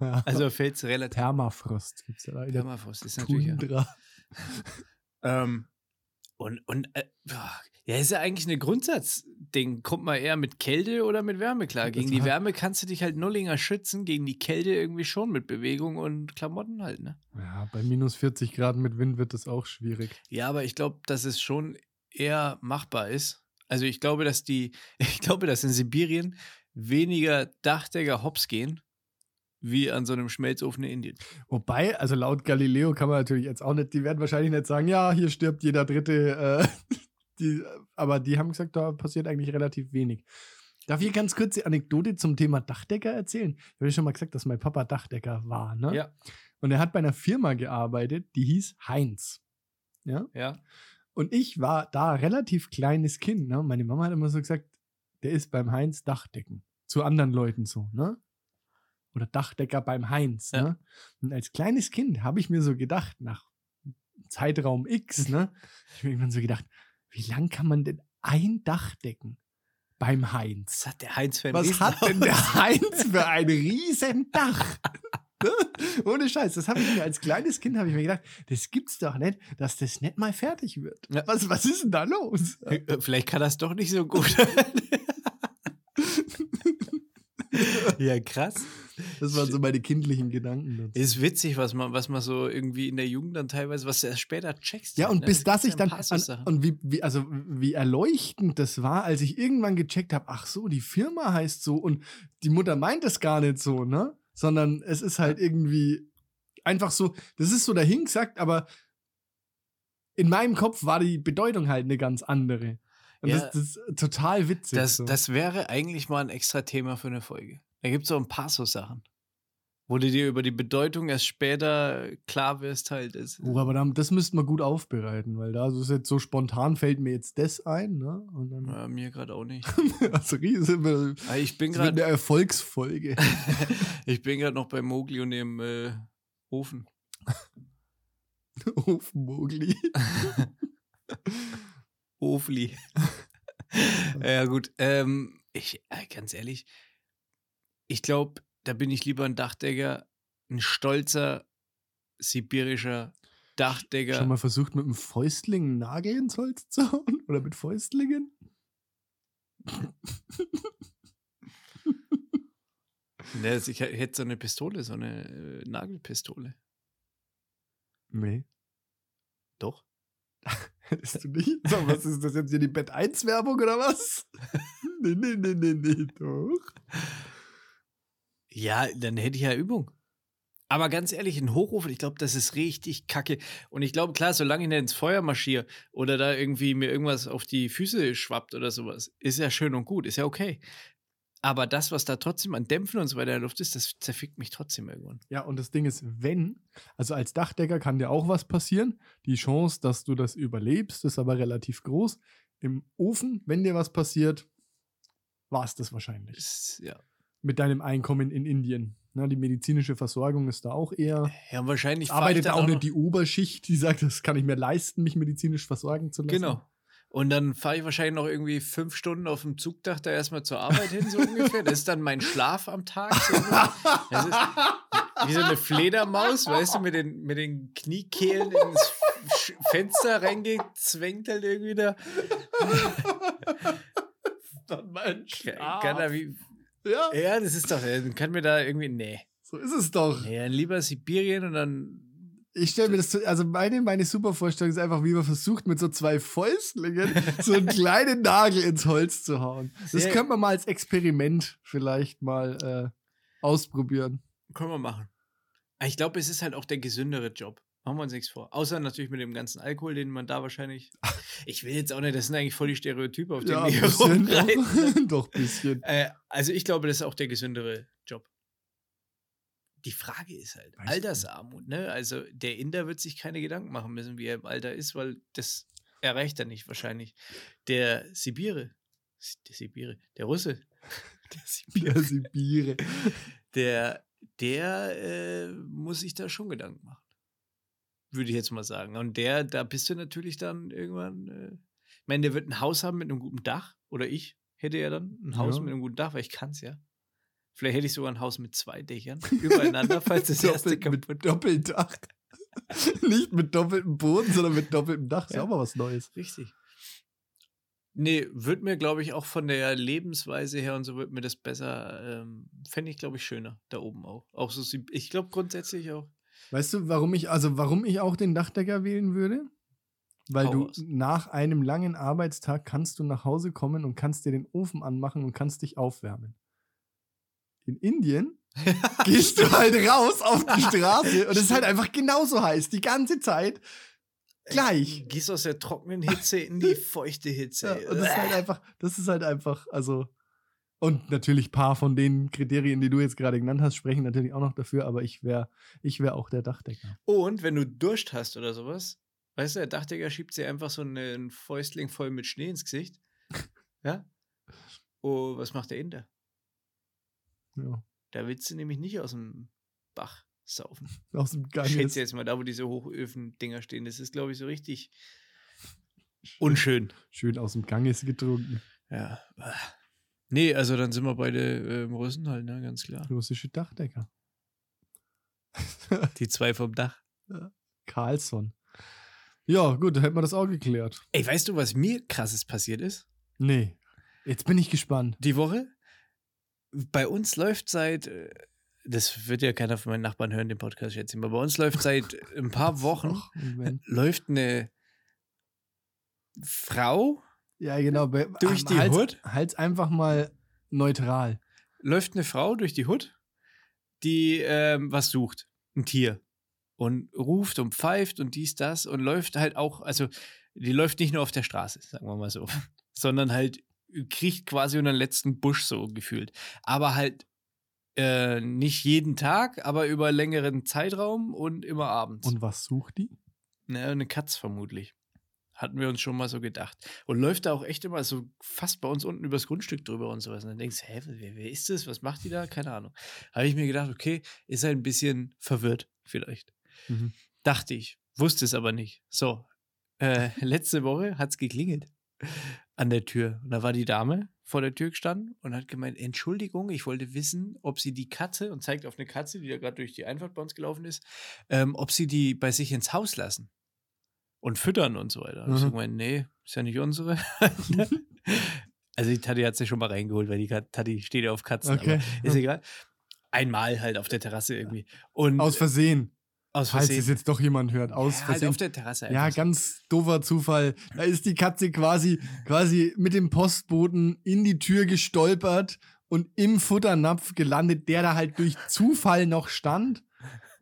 Ja. Also fällt es relativ. Permafrost gibt es ja da. in der Permafrost ist natürlich. Ja. Ähm, und, und äh, ja, ist ja eigentlich eine Grundsatzding. Kommt man eher mit Kälte oder mit Wärme klar? Gegen die Wärme kannst du dich halt nullinger schützen, gegen die Kälte irgendwie schon mit Bewegung und Klamotten halt, ne? Ja, bei minus 40 Grad mit Wind wird das auch schwierig. Ja, aber ich glaube, dass es schon eher machbar ist. Also ich glaube, dass die, ich glaube, dass in Sibirien weniger Dachdecker hops gehen, wie an so einem Schmelzofen in Indien. Wobei, also laut Galileo kann man natürlich jetzt auch nicht, die werden wahrscheinlich nicht sagen, ja, hier stirbt jeder Dritte. Äh, die, aber die haben gesagt, da passiert eigentlich relativ wenig. Darf ich ganz kurz die Anekdote zum Thema Dachdecker erzählen? Ich habe ja schon mal gesagt, dass mein Papa Dachdecker war, ne? Ja, Und er hat bei einer Firma gearbeitet, die hieß Heinz. Ja? ja. Und ich war da relativ kleines Kind. Ne? Meine Mama hat immer so gesagt, der ist beim Heinz Dachdecken. Zu anderen Leuten so, ne? Oder Dachdecker beim Heinz, Ja. ne? Und als kleines Kind habe ich mir so gedacht, nach Zeitraum X, ne? Ich habe mir irgendwann so gedacht, wie lang kann man denn ein Dach decken beim Heinz? Was hat der Heinz für ein Was hat denn der Heinz für ein riesen Dach? Ne? Ohne Scheiß, das habe ich mir als kleines Kind habe ich mir gedacht, das gibt's doch nicht, dass das nicht mal fertig wird. Was, was ist denn da los? Äh, Vielleicht kann das doch nicht so gut. ja, krass. Das waren so meine kindlichen Gedanken. dazu. Ist witzig, was man, was man so irgendwie in der Jugend dann teilweise, was du erst später checkst. Ja, und ne? bis das ich dann, an, und wie, wie, also wie erleuchtend das war, als ich irgendwann gecheckt habe, ach so, die Firma heißt so und die Mutter meint es gar nicht so, ne? Sondern es ist halt irgendwie einfach so, das ist so dahingesagt, aber in meinem Kopf war die Bedeutung halt eine ganz andere. Und Ja. das, das ist total witzig. Das, so. das wäre eigentlich mal ein extra Thema für eine Folge. Da gibt es so ein paar so Sachen, wo du dir über die Bedeutung erst später klar wirst, halt. Das, Oh, aber dann, das müssten wir gut aufbereiten, weil da ist jetzt so spontan fällt mir jetzt das ein, ne? Ja, mir gerade auch nicht. also riesen wir. Aber ich bin gerade Erfolgsfolge. ich bin gerade noch bei Mowgli und dem äh, Ofen. Ofenmogli. Ofli. ja, gut. Ähm, ich, äh, ganz ehrlich, ich glaube, da bin ich lieber ein Dachdecker, ein stolzer sibirischer Dachdecker. Schon mal versucht, mit einem Fäustling einen Nagel ins Holz zu hauen? Oder mit Fäustlingen? Ne, also ich hätte so eine Pistole, so eine äh, Nagelpistole. Nee. Doch. Hättest du nicht? So, was ist das jetzt hier, die Bett 1 Werbung oder was? nee, nee, nee, nee, nee, doch. Ja, dann hätte ich ja Übung. Aber ganz ehrlich, ein Hochofen, ich glaube, das ist richtig kacke. Und ich glaube, klar, solange ich nicht ins Feuer marschiere oder da irgendwie mir irgendwas auf die Füße schwappt oder sowas, ist ja schön und gut, ist ja okay. Aber das, was da trotzdem an Dämpfen und so weiter in der Luft ist, das zerfickt mich trotzdem irgendwann. Ja, und das Ding ist, wenn, also als Dachdecker kann dir auch was passieren. Die Chance, dass du das überlebst, ist aber relativ groß. Im Ofen, wenn dir was passiert, war es das wahrscheinlich. Ist, ja. Mit deinem Einkommen in Indien. Na, die medizinische Versorgung ist da auch eher. ja, wahrscheinlich arbeitet auch noch- nicht die Oberschicht, die sagt, das kann ich mir leisten, mich medizinisch versorgen zu lassen. Genau. Und dann fahre ich wahrscheinlich noch irgendwie fünf Stunden auf dem Zugdach da erstmal zur Arbeit hin, so ungefähr. Das ist dann mein Schlaf am Tag. So das ist wie so eine Fledermaus, weißt du, mit den, mit den Kniekehlen ins Fenster reingezwängt halt irgendwie da. Dann mein Kann da wie, Ja, ja, das ist doch, dann kann mir da irgendwie, nee. so ist es doch. nee dann lieber Sibirien und dann, Ich stelle mir das, zu- also meine, meine Supervorstellung ist einfach, wie man versucht, mit so zwei Fäustlingen so einen kleinen Nagel ins Holz zu hauen. Das könnte man mal als Experiment vielleicht mal äh, ausprobieren. können wir machen. Aber Ich glaube, es ist halt auch der gesündere Job. Machen wir uns nichts vor. Außer natürlich mit dem ganzen Alkohol, den man da wahrscheinlich. Ich will jetzt auch nicht, das sind eigentlich voll die Stereotype, auf denen Ja, wir hier rumreiten. doch, ein bisschen. Äh, also ich glaube, das ist auch der gesündere Job. Die Frage ist halt, Weiß Altersarmut, ne? Also der Inder wird sich keine Gedanken machen müssen, wie er im Alter ist, weil das erreicht er nicht wahrscheinlich. Der Sibire, der Sibire, der Russe, der Sibire, Der Sibire. der, der äh, muss sich da schon Gedanken machen. Würde ich jetzt mal sagen. Und der, da bist du natürlich dann irgendwann, äh, ich meine, der wird ein Haus haben mit einem guten Dach. Oder ich hätte ja dann ein Haus Ja. mit einem guten Dach, weil ich kann es ja. Vielleicht hätte ich sogar ein Haus mit zwei Dächern übereinander, falls das erste kaputt mit Doppeldach. Nicht mit doppeltem Boden, sondern mit doppeltem Dach. Ist ja auch mal was Neues. Richtig. Nee, wird mir, glaube ich, auch von der Lebensweise her und so wird mir das besser, ähm, fände ich, glaube ich, schöner, da oben auch. Auch so, ich glaube grundsätzlich auch. Weißt du, warum ich, also warum ich auch den Dachdecker wählen würde? Weil Hau du nach einem langen Arbeitstag kannst du nach Hause kommen und kannst dir den Ofen anmachen und kannst dich aufwärmen. In Indien gehst du halt raus auf die Straße und es ist halt einfach genauso heiß, die ganze Zeit gleich. Gehst aus der trockenen Hitze in die feuchte Hitze. Ja, und das ist halt einfach, das ist halt einfach, also. Und natürlich ein paar von den Kriterien, die du jetzt gerade genannt hast, sprechen natürlich auch noch dafür, aber ich wäre ich wär auch der Dachdecker. Und wenn du Durst hast oder sowas, weißt du, der Dachdecker schiebt dir einfach so einen Fäustling voll mit Schnee ins Gesicht. Ja? Oh, was macht der Inder? Ja. Da willst du nämlich nicht aus dem Bach saufen. Aus dem Ich Gang. schätze jetzt mal, da wo diese Hochöfen-Dinger stehen, das ist, glaube ich, so richtig unschön. Schön aus dem Gang ist getrunken. Ja. Nee, also dann sind wir beide äh, im Russen halt, ne, ganz klar. Russische Dachdecker. Die zwei vom Dach. Carlsson. Ja, gut, dann hätten wir das auch geklärt. Ey, weißt du, was mir krasses passiert ist? Nee. Jetzt bin ich gespannt. Die Woche? Bei uns läuft seit, äh, das wird ja keiner von meinen Nachbarn hören, den Podcast jetzt immer, bei uns läuft seit ein paar Wochen, läuft eine Frau, Ja, genau. bei- Durch die halt's- Hood? Halt's einfach mal neutral. läuft eine Frau durch die Hut, die ähm, was sucht, ein Tier. Und ruft und pfeift und dies, das und läuft halt auch, also die läuft nicht nur auf der Straße, sagen wir mal so. sondern halt kriecht quasi unter den letzten Busch so gefühlt. Aber halt äh, nicht jeden Tag, aber über längeren Zeitraum und immer abends. Und was sucht die? Ne, eine Katz vermutlich. Hatten wir uns schon mal so gedacht. Und läuft da auch echt immer so fast bei uns unten übers Grundstück drüber und sowas. Und dann denkst du, hä, wer, wer ist das? Was macht die da? Keine Ahnung. Habe ich mir gedacht, okay, ist halt ein bisschen verwirrt, vielleicht. Mhm. Dachte ich. Wusste es aber nicht. So. Äh, letzte Woche hat es geklingelt an der Tür. Und da war die Dame vor der Tür gestanden und hat gemeint, Entschuldigung, ich wollte wissen, ob sie die Katze, und zeigt auf eine Katze, die da gerade durch die Einfahrt bei uns gelaufen ist, ähm, ob sie die bei sich ins Haus lassen und füttern und so weiter. Und ich Mhm. gemeint, nee, ist ja nicht unsere. also die Tati hat sich schon mal reingeholt, weil die Tati steht ja auf Katzen. Okay. Aber ist egal. Einmal halt auf der Terrasse irgendwie. Und Aus Versehen. aus Falls Versehen. es jetzt doch jemand hört. Aus ja, halt Versehen. auf der Terrasse Ja, so. ganz doofer Zufall. Da ist die Katze quasi, quasi mit dem Postboten in die Tür gestolpert und im Futternapf gelandet, der da halt durch Zufall noch stand.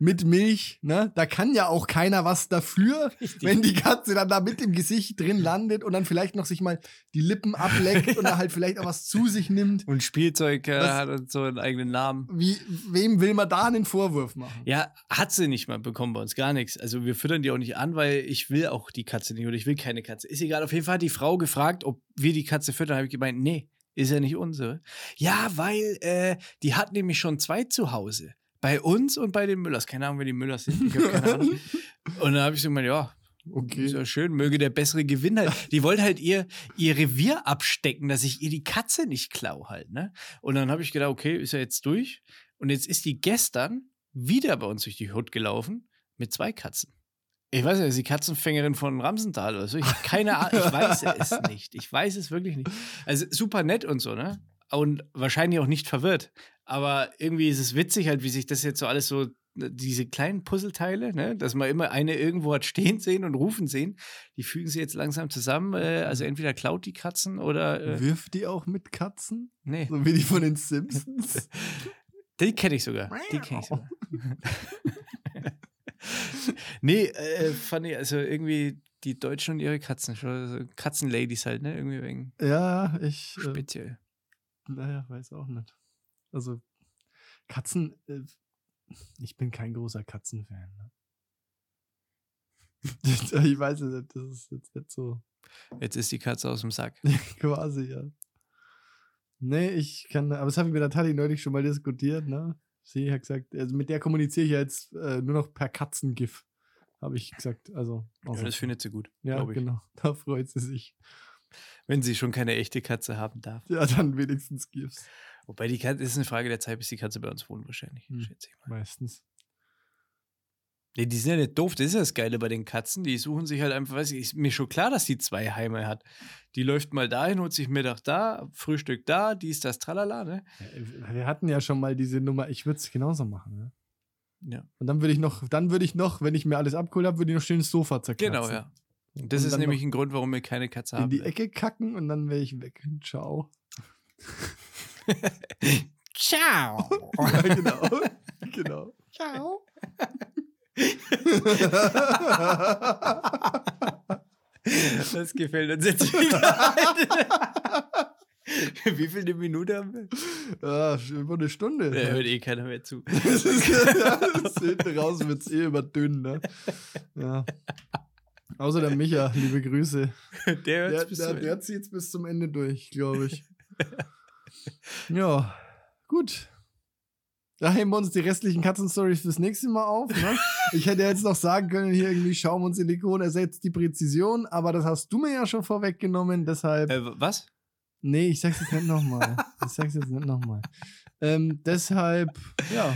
Mit Milch, ne? Da kann ja auch keiner was dafür, Richtig. wenn die Katze dann da mit dem Gesicht drin landet und dann vielleicht noch sich mal die Lippen ableckt und da halt vielleicht auch was zu sich nimmt. Und Spielzeug äh, hat und so einen eigenen Namen. Wie, wem will man da einen Vorwurf machen? Ja, hat sie nicht mal bekommen bei uns, gar nichts. Also wir füttern die auch nicht an, weil ich will auch die Katze nicht oder ich will keine Katze. Ist egal, auf jeden Fall hat die Frau gefragt, ob wir die Katze füttern. Habe ich gemeint, nee, ist ja nicht unsere. Ja, weil äh, die hat nämlich schon zwei zu Hause. Bei uns und bei den Müllers. Keine Ahnung, wer die Müllers sind. Ich habe keine Ahnung. Und dann habe ich so gemeint, ja, ist Okay. ja schön, möge der bessere Gewinn halt. Die wollte halt ihr, ihr Revier abstecken, dass ich ihr die Katze nicht klau halt, ne? Und dann habe ich gedacht, okay, ist ja jetzt durch. Und jetzt ist die gestern wieder bei uns durch die Hut gelaufen mit zwei Katzen. Ich weiß nicht, ist die Katzenfängerin von Ramsenthal oder so. Ich habe keine Ahnung, ich weiß es nicht. Ich weiß es wirklich nicht. Also super nett und so, ne? Und wahrscheinlich auch nicht verwirrt. Aber irgendwie ist es witzig halt, wie sich das jetzt so alles so, diese kleinen Puzzleteile, ne? dass man immer eine irgendwo hat stehen sehen und rufen sehen, die fügen sie jetzt langsam zusammen. Äh, also entweder klaut die Katzen oder. Äh, Wirft die auch mit Katzen? nee, So wie die von den Simpsons? die kenne ich sogar. Die kenne ich sogar. nee, äh, fand ich, also irgendwie die Deutschen und ihre Katzen, schon so Katzenladies halt, ne? Irgendwie wegen ja, ich. Äh, speziell. naja, weiß auch nicht. Also, Katzen. Äh, ich bin kein großer Katzenfan. Ne? ich weiß es nicht, das ist jetzt nicht so. Jetzt ist die Katze aus dem Sack. Quasi, ja. Nee, ich kann, aber das habe ich mit der Tati neulich schon mal diskutiert, ne? Sie hat gesagt, also mit der kommuniziere ich ja jetzt äh, nur noch per Katzengif, habe ich gesagt. Also, Ja, das findet sie gut, ja glaube ich. genau, da freut sie sich. Wenn sie schon keine echte Katze haben darf. Ja, dann wenigstens GIFs. Wobei die Katze, ist eine Frage der Zeit, bis die Katze bei uns wohnt, wahrscheinlich, Hm. schätze ich mal. Meistens. Nee, die sind ja nicht doof, das ist ja das Geile bei den Katzen. Die suchen sich halt einfach, weiß ich, ist mir schon klar, dass die zwei Heime hat. Die läuft mal dahin, holt sich Mittag da, Frühstück da, dies, das, tralala, ne? Ja, wir hatten ja schon mal diese Nummer, ich würde es genauso machen, ne? Ja. Und dann würde ich noch, dann würde ich noch, wenn ich mir alles abgeholt habe, würde ich noch schön das Sofa zerkratzen. Genau, ja. Und das Und ist nämlich ein Grund, warum wir keine Katze In haben. die Ecke kacken und dann wäre ich weg. Ciao. Ciao! Ja, genau. genau. Ciao! Das gefällt uns jetzt wieder. Wie viel eine Minute haben wir? Ja, über eine Stunde. Da hört eh keiner mehr zu. Das ist, ja, das hinten raus wird es eh immer dünn, ne? Ja. Außer der Micha, liebe Grüße. Der Der, hört's bis der, der zieht es bis zum Ende durch, glaube ich. ja, gut. Da heben wir uns die restlichen Katzenstories fürs nächste Mal auf. Ne? Ich hätte jetzt noch sagen können, hier irgendwie Schaum und Silikon ersetzt die Präzision, aber das hast du mir ja schon vorweggenommen, deshalb. Äh, was? Nee, ich sag's jetzt nicht nochmal. Ich sag's jetzt nicht nochmal. Ähm, deshalb, ja.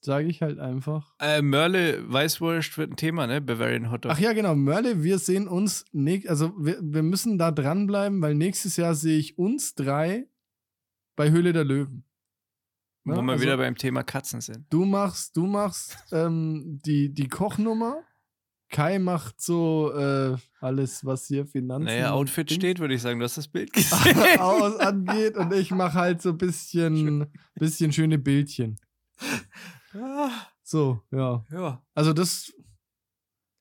Sage ich halt einfach. Äh, Mörle Weißwurst wird ein Thema, ne? Bavarian Hotdog. Ach ja, genau. Mörle, wir sehen uns, also wir, wir müssen da dranbleiben, weil nächstes Jahr sehe ich uns drei bei Höhle der Löwen. Wo Ne? wir Also- wieder beim Thema Katzen sind. Du machst, du machst ähm, die, die Kochnummer. Kai macht so äh, alles, was hier Finanzen Naja, Outfit Dings steht, würde ich sagen. Du hast das Bild gesehen. aus angeht und ich mache halt so ein bisschen, bisschen schöne Bildchen. So, ja. ja. Also das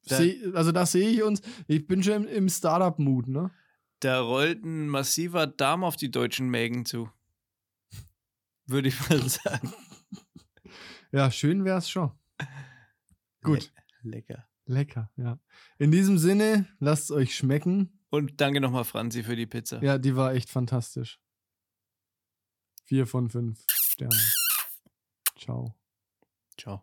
Da- seh, also da sehe ich uns. Ich bin schon im, im Startup-Mood, ne? Da rollt ein massiver Darm auf die deutschen Mägen zu. Würde ich mal sagen. Ja, schön wär's schon. Gut, Lecker. lecker, ja. In diesem Sinne, lasst es euch schmecken. Und danke nochmal, Franzi, für die Pizza. Ja, die war echt fantastisch. Vier von fünf Sternen. Ciao. Ciao.